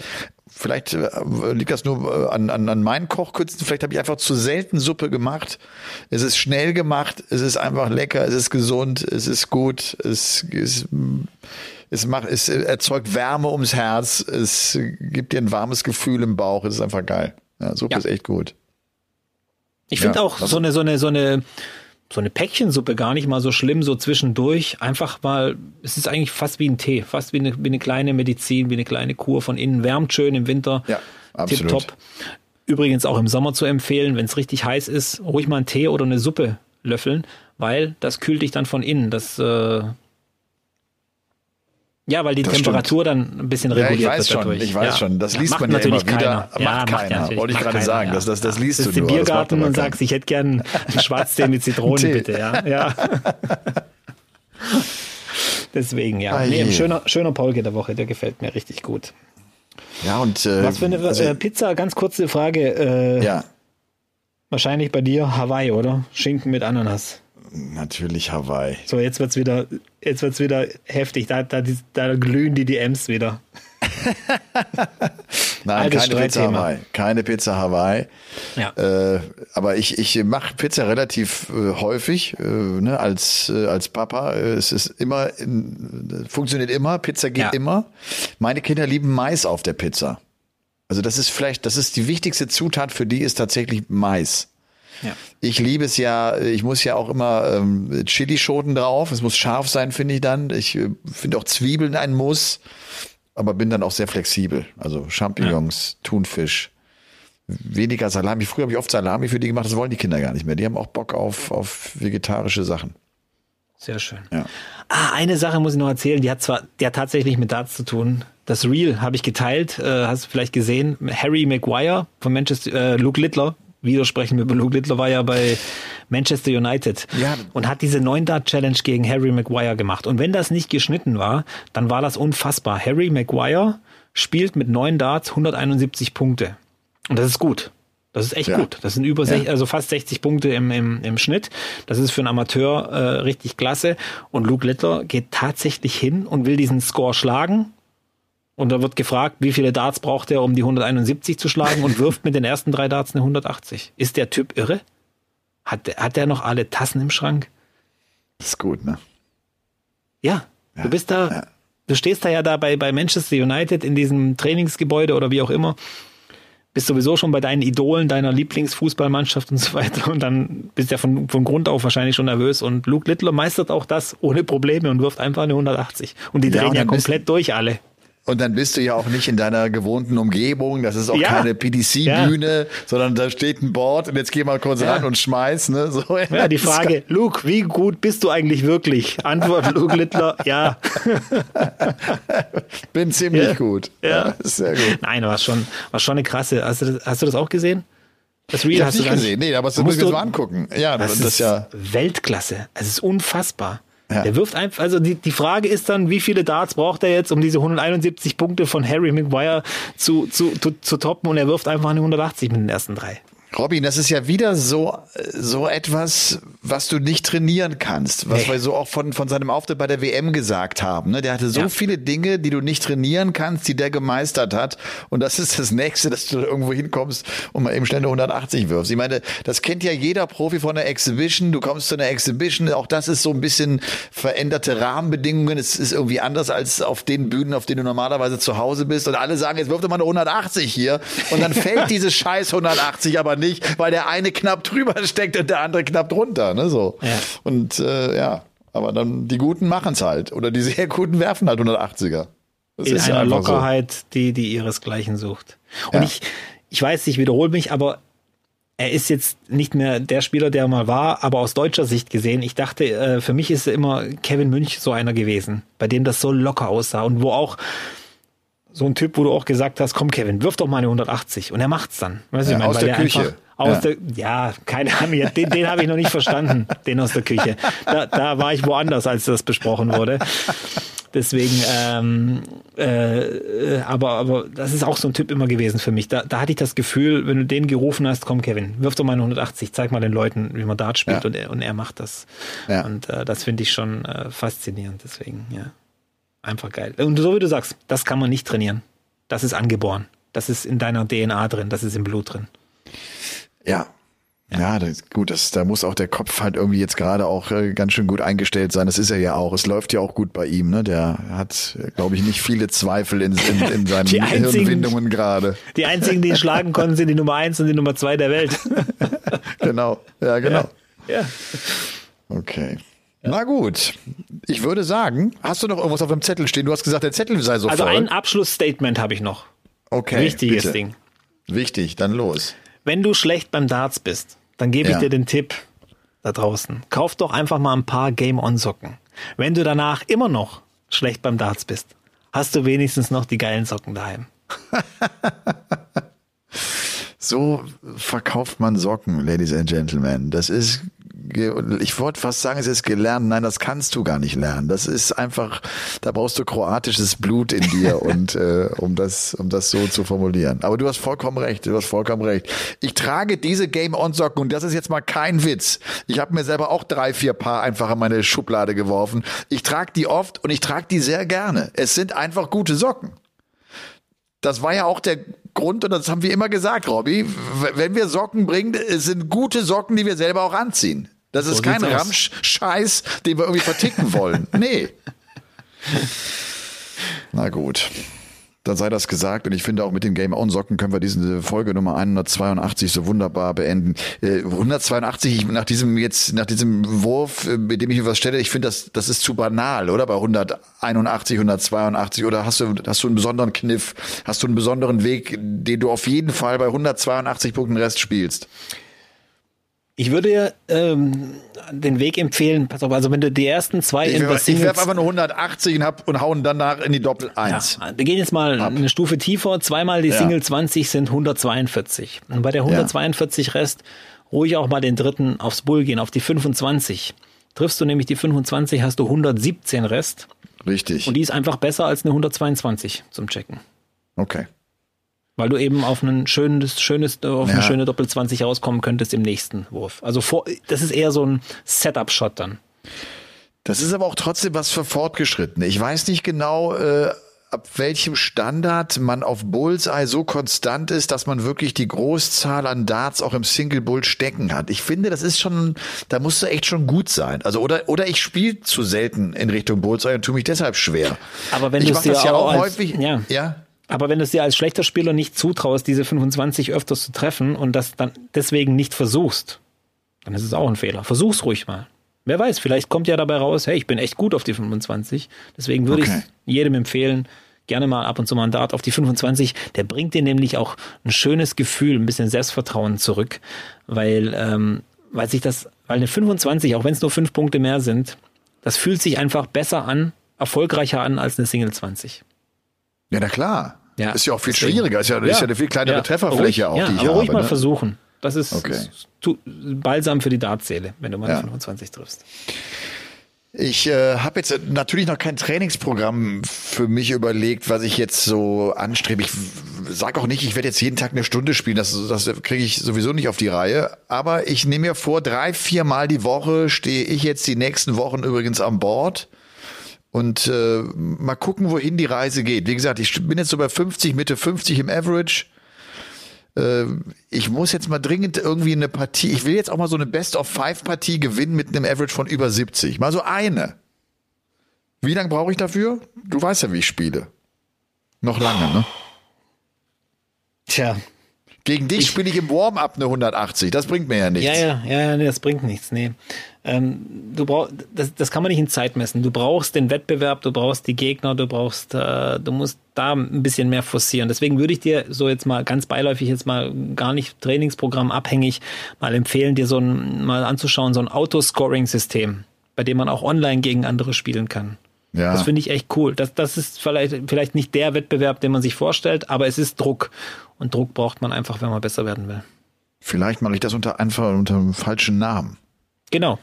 vielleicht äh, liegt das nur äh, an, an, an meinen Kochkünsten. Vielleicht habe ich einfach zu selten Suppe gemacht. Es ist schnell gemacht. Es ist einfach lecker. Es ist gesund. Es ist gut. Es ist es macht, es erzeugt Wärme ums Herz, es gibt dir ein warmes Gefühl im Bauch, es ist einfach geil. Ja, Suppe ja. ist echt gut. Ich finde ja, auch so eine, so eine, so eine, so eine Päckchensuppe gar nicht mal so schlimm, so zwischendurch. Einfach mal, es ist eigentlich fast wie ein Tee, fast wie eine, wie eine kleine Medizin, wie eine kleine Kur von innen. Wärmt schön im Winter. Ja, absolut. Tipptopp. Übrigens auch im Sommer zu empfehlen, wenn es richtig heiß ist, ruhig mal einen Tee oder eine Suppe löffeln, weil das kühlt dich dann von innen. Das äh, ja, weil die das Temperatur stimmt. dann ein bisschen reguliert ja, ich weiß wird schon, Ich weiß ja. schon, das liest man ja immer wieder. Keiner. Macht ja, keiner, macht wollte ich gerade sagen. Das, das, das liest das du nur. Du Biergarten und sagst, ich hätte gern einen Schwarztee mit Zitronen, bitte. Ja, ja. Deswegen, ja. Ah, nee, ein schöner, schöner Polke der Woche, der gefällt mir richtig gut. Ja, und äh, was für eine also, äh, Pizza, ganz kurze Frage. Äh, ja. Wahrscheinlich bei dir Hawaii, oder? Schinken mit Ananas. Natürlich Hawaii. So, jetzt wird's wieder, jetzt wird's wieder heftig. Da, da, da glühen die DMs wieder. Nein, Altes keine Pizza Hawaii. Keine Pizza Hawaii. Ja. Äh, aber ich, ich mache Pizza relativ äh, häufig, äh, ne, als, äh, als Papa. Es ist immer, funktioniert immer, Pizza geht ja. immer. Meine Kinder lieben Mais auf der Pizza. Also das ist vielleicht, das ist die wichtigste Zutat für die ist tatsächlich Mais. Ja. Ich liebe es ja, ich muss ja auch immer ähm, Chilischoten drauf. Es muss scharf sein, finde ich dann. Ich äh, finde auch Zwiebeln ein Muss, aber bin dann auch sehr flexibel. Also Champignons, ja. Thunfisch, weniger Salami. Früher habe ich oft Salami für die gemacht, das wollen die Kinder gar nicht mehr. Die haben auch Bock auf, auf vegetarische Sachen. Sehr schön. Ja. Ah, eine Sache muss ich noch erzählen, die hat zwar, die hat tatsächlich mit Darts zu tun. Das Reel habe ich geteilt, äh, hast du vielleicht gesehen. Harry Maguire von Manchester, äh, Luke Littler widersprechen mit Luke Littler war ja bei Manchester United ja. und hat diese 9 Dart Challenge gegen Harry Maguire gemacht. Und wenn das nicht geschnitten war, dann war das unfassbar. Harry Maguire spielt mit 9 Darts 171 Punkte. Und das ist gut. Das ist echt ja. gut. Das sind über ja. 60, also fast 60 Punkte im, im, im Schnitt. Das ist für einen Amateur äh, richtig klasse. Und Luke Littler geht tatsächlich hin und will diesen Score schlagen Und da wird gefragt, wie viele Darts braucht er, um die 171 zu schlagen und wirft mit den ersten drei Darts eine 180. Ist der Typ irre? Hat, der- hat der noch alle Tassen im Schrank? Das ist gut, ne? Ja, du bist da, du stehst da ja da bei, bei Manchester United in diesem Trainingsgebäude oder wie auch immer. Bist sowieso schon bei deinen Idolen, deiner Lieblingsfußballmannschaft und so weiter. Und dann bist du ja von, von Grund auf wahrscheinlich schon nervös. Und Luke Littler meistert auch das ohne Probleme und wirft einfach eine 180. Und die Ja, drehen und ja, komplett durch alle. Und dann bist du ja auch nicht in deiner gewohnten Umgebung. Das ist auch Ja. keine PDC-Bühne, sondern da steht ein Board und jetzt geh mal kurz Ja. ran und schmeiß. Ne? So, Ja, die Frage, Luke, wie gut bist du eigentlich wirklich? Antwort Luke Littler, ja. Bin ziemlich Ja. gut. Ja. sehr gut. Nein, war schon, war schon eine krasse. Hast du das, hast du das auch gesehen? Das Ich hast du nicht gesehen. Nee, aber das mir du- so angucken. Ja, Das, das, ist ja. Weltklasse. Es ist unfassbar. Ja. Der wirft einfach, also die, die Frage ist dann, wie viele Darts braucht er jetzt, um diese 171 Punkte von Harry Maguire zu, zu, zu, zu toppen und er wirft einfach eine 180 mit den ersten drei. Robin, das ist ja wieder so, so etwas, was du nicht trainieren kannst, was Nee. wir so auch von, von seinem Auftritt bei der WM gesagt haben. Ne? Der hatte so Ja. viele Dinge, die du nicht trainieren kannst, die der gemeistert hat. Und das ist das Nächste, dass du irgendwo hinkommst und mal eben schnell eine 180 wirfst. Ich meine, das kennt ja jeder Profi von der Exhibition. Du kommst zu einer Exhibition, auch das ist so ein bisschen veränderte Rahmenbedingungen. Es ist irgendwie anders als auf den Bühnen, auf denen du normalerweise zu Hause bist. Und alle sagen, jetzt wirf doch mal eine 180 hier. Und dann fällt diese scheiß 180 aber nicht, weil der eine knapp drüber steckt und der andere knapp drunter. Ne, so. Ja. Und äh, ja, aber dann die Guten machen's halt. Oder die sehr Guten werfen halt 180er. Das In ist ja einer einfach so. Lockerheit, die, die ihresgleichen sucht. Und Ja. ich, ich weiß, ich wiederhole mich, aber er ist jetzt nicht mehr der Spieler, der er mal war, aber aus deutscher Sicht gesehen, ich dachte, äh, für mich ist immer Kevin Münch so einer gewesen, bei dem das so locker aussah und wo auch so ein Typ, wo du auch gesagt hast, komm Kevin, wirf doch mal eine 180 und er macht's dann. Weißt du, Ja, ich meine, aus weil der er Küche. Einfach aus Ja. der, ja, keine Ahnung, den, den habe ich noch nicht verstanden, den aus der Küche. Da, da war ich woanders, als das besprochen wurde. Deswegen, ähm, äh, äh, aber, aber das ist auch so ein Typ immer gewesen für mich. Da, da hatte ich das Gefühl, wenn du den gerufen hast, komm Kevin, wirf doch mal eine 180, zeig mal den Leuten, wie man Dart spielt Ja. und, er, und er macht das. Ja. Und äh, das finde ich schon äh, faszinierend, deswegen, ja. Einfach geil. Und so wie du sagst, das kann man nicht trainieren. Das ist angeboren. Das ist in deiner DNA drin, das ist im Blut drin. Ja. Ja, das, gut, das, da muss auch der Kopf halt irgendwie jetzt gerade auch äh, ganz schön gut eingestellt sein. Das ist er ja auch. Es läuft ja auch gut bei ihm. Ne? Der hat, glaube ich, nicht viele Zweifel in, in, in seinen einzigen- Hirnwindungen gerade. Die einzigen, die ihn schlagen konnten, sind die Nummer eins und die Nummer zwei der Welt. Genau. Ja, genau. Ja. Okay. Na gut. Ich würde sagen, hast du noch irgendwas auf dem Zettel stehen? Du hast gesagt, der Zettel sei so Also voll. ein Abschlussstatement habe ich noch. okay, Wichtiges bitte. Ding. Wichtig, dann los. Wenn du schlecht beim Darts bist, dann gebe Ja. ich dir den Tipp da draußen. Kauf doch einfach mal ein paar Game-On-Socken. Wenn du danach immer noch schlecht beim Darts bist, hast du wenigstens noch die geilen Socken daheim. So verkauft man Socken, Ladies and Gentlemen. Das ist, ich wollte fast sagen, es ist gelernt. Nein, das kannst du gar nicht lernen. Das ist einfach, da brauchst du kroatisches Blut in dir und äh, um das, um das so zu formulieren. Aber du hast vollkommen recht. Du hast vollkommen recht. Ich trage diese Game-On-Socken und das ist jetzt mal kein Witz. Ich habe mir selber auch drei, vier Paar einfach in meine Schublade geworfen. Ich trage die oft und ich trage die sehr gerne. Es sind einfach gute Socken. Das war ja auch der Grund, und das haben wir immer gesagt, Robby, wenn wir Socken bringen, es sind gute Socken, die wir selber auch anziehen. Das ist So kein sieht's aus. Ramsch-Scheiß, den wir irgendwie verticken wollen. Nee. Na gut. Dann sei das gesagt und ich finde auch mit den Game On Socken können wir diese Folge Nummer 182 so wunderbar beenden. Äh, 182 ich, nach diesem jetzt nach diesem Wurf, äh, mit dem ich mir was stelle, ich finde das das ist zu banal, oder bei 181, 182 oder hast du hast du einen besonderen Kniff, hast du einen besonderen Weg, den du auf jeden Fall bei 182 Punkten Rest spielst? Ich würde dir ähm, den Weg empfehlen, pass auf, also wenn du die ersten zwei Ich, werf- ich werfe einfach nur 180 und, hab, und hauen danach in die Doppel 1. Ja, wir gehen jetzt mal eine Stufe tiefer. Zweimal die Ja. Single 20 sind 142. Und bei der 142 Rest ruhig auch mal den dritten aufs Bull gehen, auf die 25. Triffst du nämlich die 25, hast du 117 Rest. Richtig. Und die ist einfach besser als eine 122 zum Checken. Okay. Weil du eben auf ein schönes, schönes, auf eine Ja. schöne Doppel 20 rauskommen könntest im nächsten Wurf. Also vor, das ist eher so ein Setup-Shot dann. Das ist aber auch trotzdem was für Fortgeschrittene. Ich weiß nicht genau, äh, ab welchem Standard man auf Bullseye so konstant ist, dass man wirklich die Großzahl an Darts auch im Single Bull stecken hat. Ich finde, das ist schon, da musst du echt schon gut sein. Also oder oder ich spiele zu selten in Richtung Bullseye und tue mich deshalb schwer. Aber wenn ich du es ja auch häufig, ja. ja. Aber wenn du es dir als schlechter Spieler nicht zutraust, diese 25 öfters zu treffen und das dann deswegen nicht versuchst, dann ist es auch ein Fehler. Versuch's ruhig mal. Wer weiß, vielleicht kommt ja dabei raus, hey, ich bin echt gut auf die 25. Deswegen würde Okay. ich jedem empfehlen, gerne mal ab und zu mal einen Dart auf die 25. Der bringt dir nämlich auch ein schönes Gefühl, ein bisschen Selbstvertrauen zurück, weil, ähm, weil sich das, weil eine 25, auch wenn es nur fünf Punkte mehr sind, das fühlt sich einfach besser an, erfolgreicher an als eine Single 20. Ja, na klar. Ja, ist ja auch viel deswegen. schwieriger. Ist ja, ist ja eine viel kleinere Trefferfläche ruhig, auch, ja, die ich aber habe. ruhig mal ne? versuchen. Das ist, Okay. balsam für die Dartseele, wenn du mal Ja. eine 25 triffst. Ich äh, habe jetzt natürlich noch kein Trainingsprogramm für mich überlegt, was ich jetzt so anstrebe. Ich sage auch nicht, ich werde jetzt jeden Tag eine Stunde spielen. Das, das kriege ich sowieso nicht auf die Reihe. Aber ich nehme mir vor, drei, vier Mal die Woche stehe ich jetzt die nächsten Wochen übrigens an Bord. Und äh, mal gucken, wohin die Reise geht. Wie gesagt, ich bin jetzt so bei 50, Mitte 50 im Average. Äh, ich muss jetzt mal dringend irgendwie eine Partie, ich will jetzt auch mal so eine Best-of-Five-Partie gewinnen mit einem Average von über 70. Mal so eine. Wie lange brauche ich dafür? Du weißt ja, wie ich spiele. Noch lange, ne? Tja, Gegen dich spiele ich im Warm-up eine 180. Das bringt mir ja nichts. ja, ja, ja, das bringt nichts. Nee. Ähm, du brauchst, das, das kann man nicht in Zeit messen. Du brauchst den Wettbewerb, du brauchst die Gegner, du brauchst, äh, du musst da ein bisschen mehr forcieren. Deswegen würde ich dir so jetzt mal ganz beiläufig jetzt mal gar nicht Trainingsprogramm abhängig mal empfehlen, dir so ein mal anzuschauen, so ein Autoscoring-System, bei dem man auch online gegen andere spielen kann. Ja. Das finde ich echt cool. Das, das ist vielleicht, vielleicht nicht der Wettbewerb, den man sich vorstellt, aber es ist Druck. Und Druck braucht man einfach, wenn man besser werden will. Vielleicht mache ich das unter einfach unter einem falschen Namen. Genau.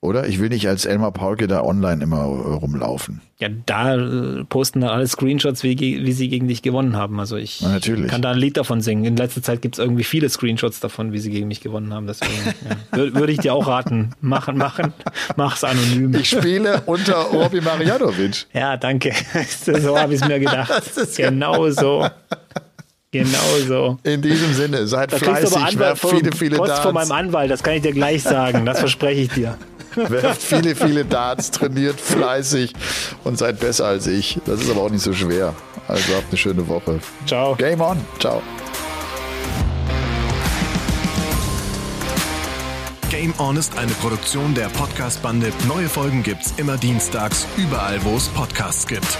Oder? Ich will nicht als Elmar Paulke da online immer äh, rumlaufen. Ja, da äh, posten dann alle Screenshots, wie, wie sie gegen dich gewonnen haben. Also ich Na, kann da ein Lied davon singen. In letzter Zeit gibt es irgendwie viele Screenshots davon, wie sie gegen mich gewonnen haben. Deswegen ja. Wür- würde ich dir auch raten. Machen, machen, mach's anonym. Ich spiele unter Robbie Marianovic. ja, danke. so habe ich es mir gedacht. genau so. Genau so. In diesem Sinne, seid Da fleißig, aber Anwalt viele, viele Post Darts. von meinem Anwalt, das kann ich dir gleich sagen. Das verspreche ich dir. Werft viele, viele Darts, trainiert fleißig und seid besser als ich. Das ist aber auch nicht so schwer. Also habt eine schöne Woche. Ciao. Game on. Ciao. Game On ist eine Produktion der Podcast-Bande. Neue Folgen gibt's immer dienstags, überall, wo es Podcasts gibt.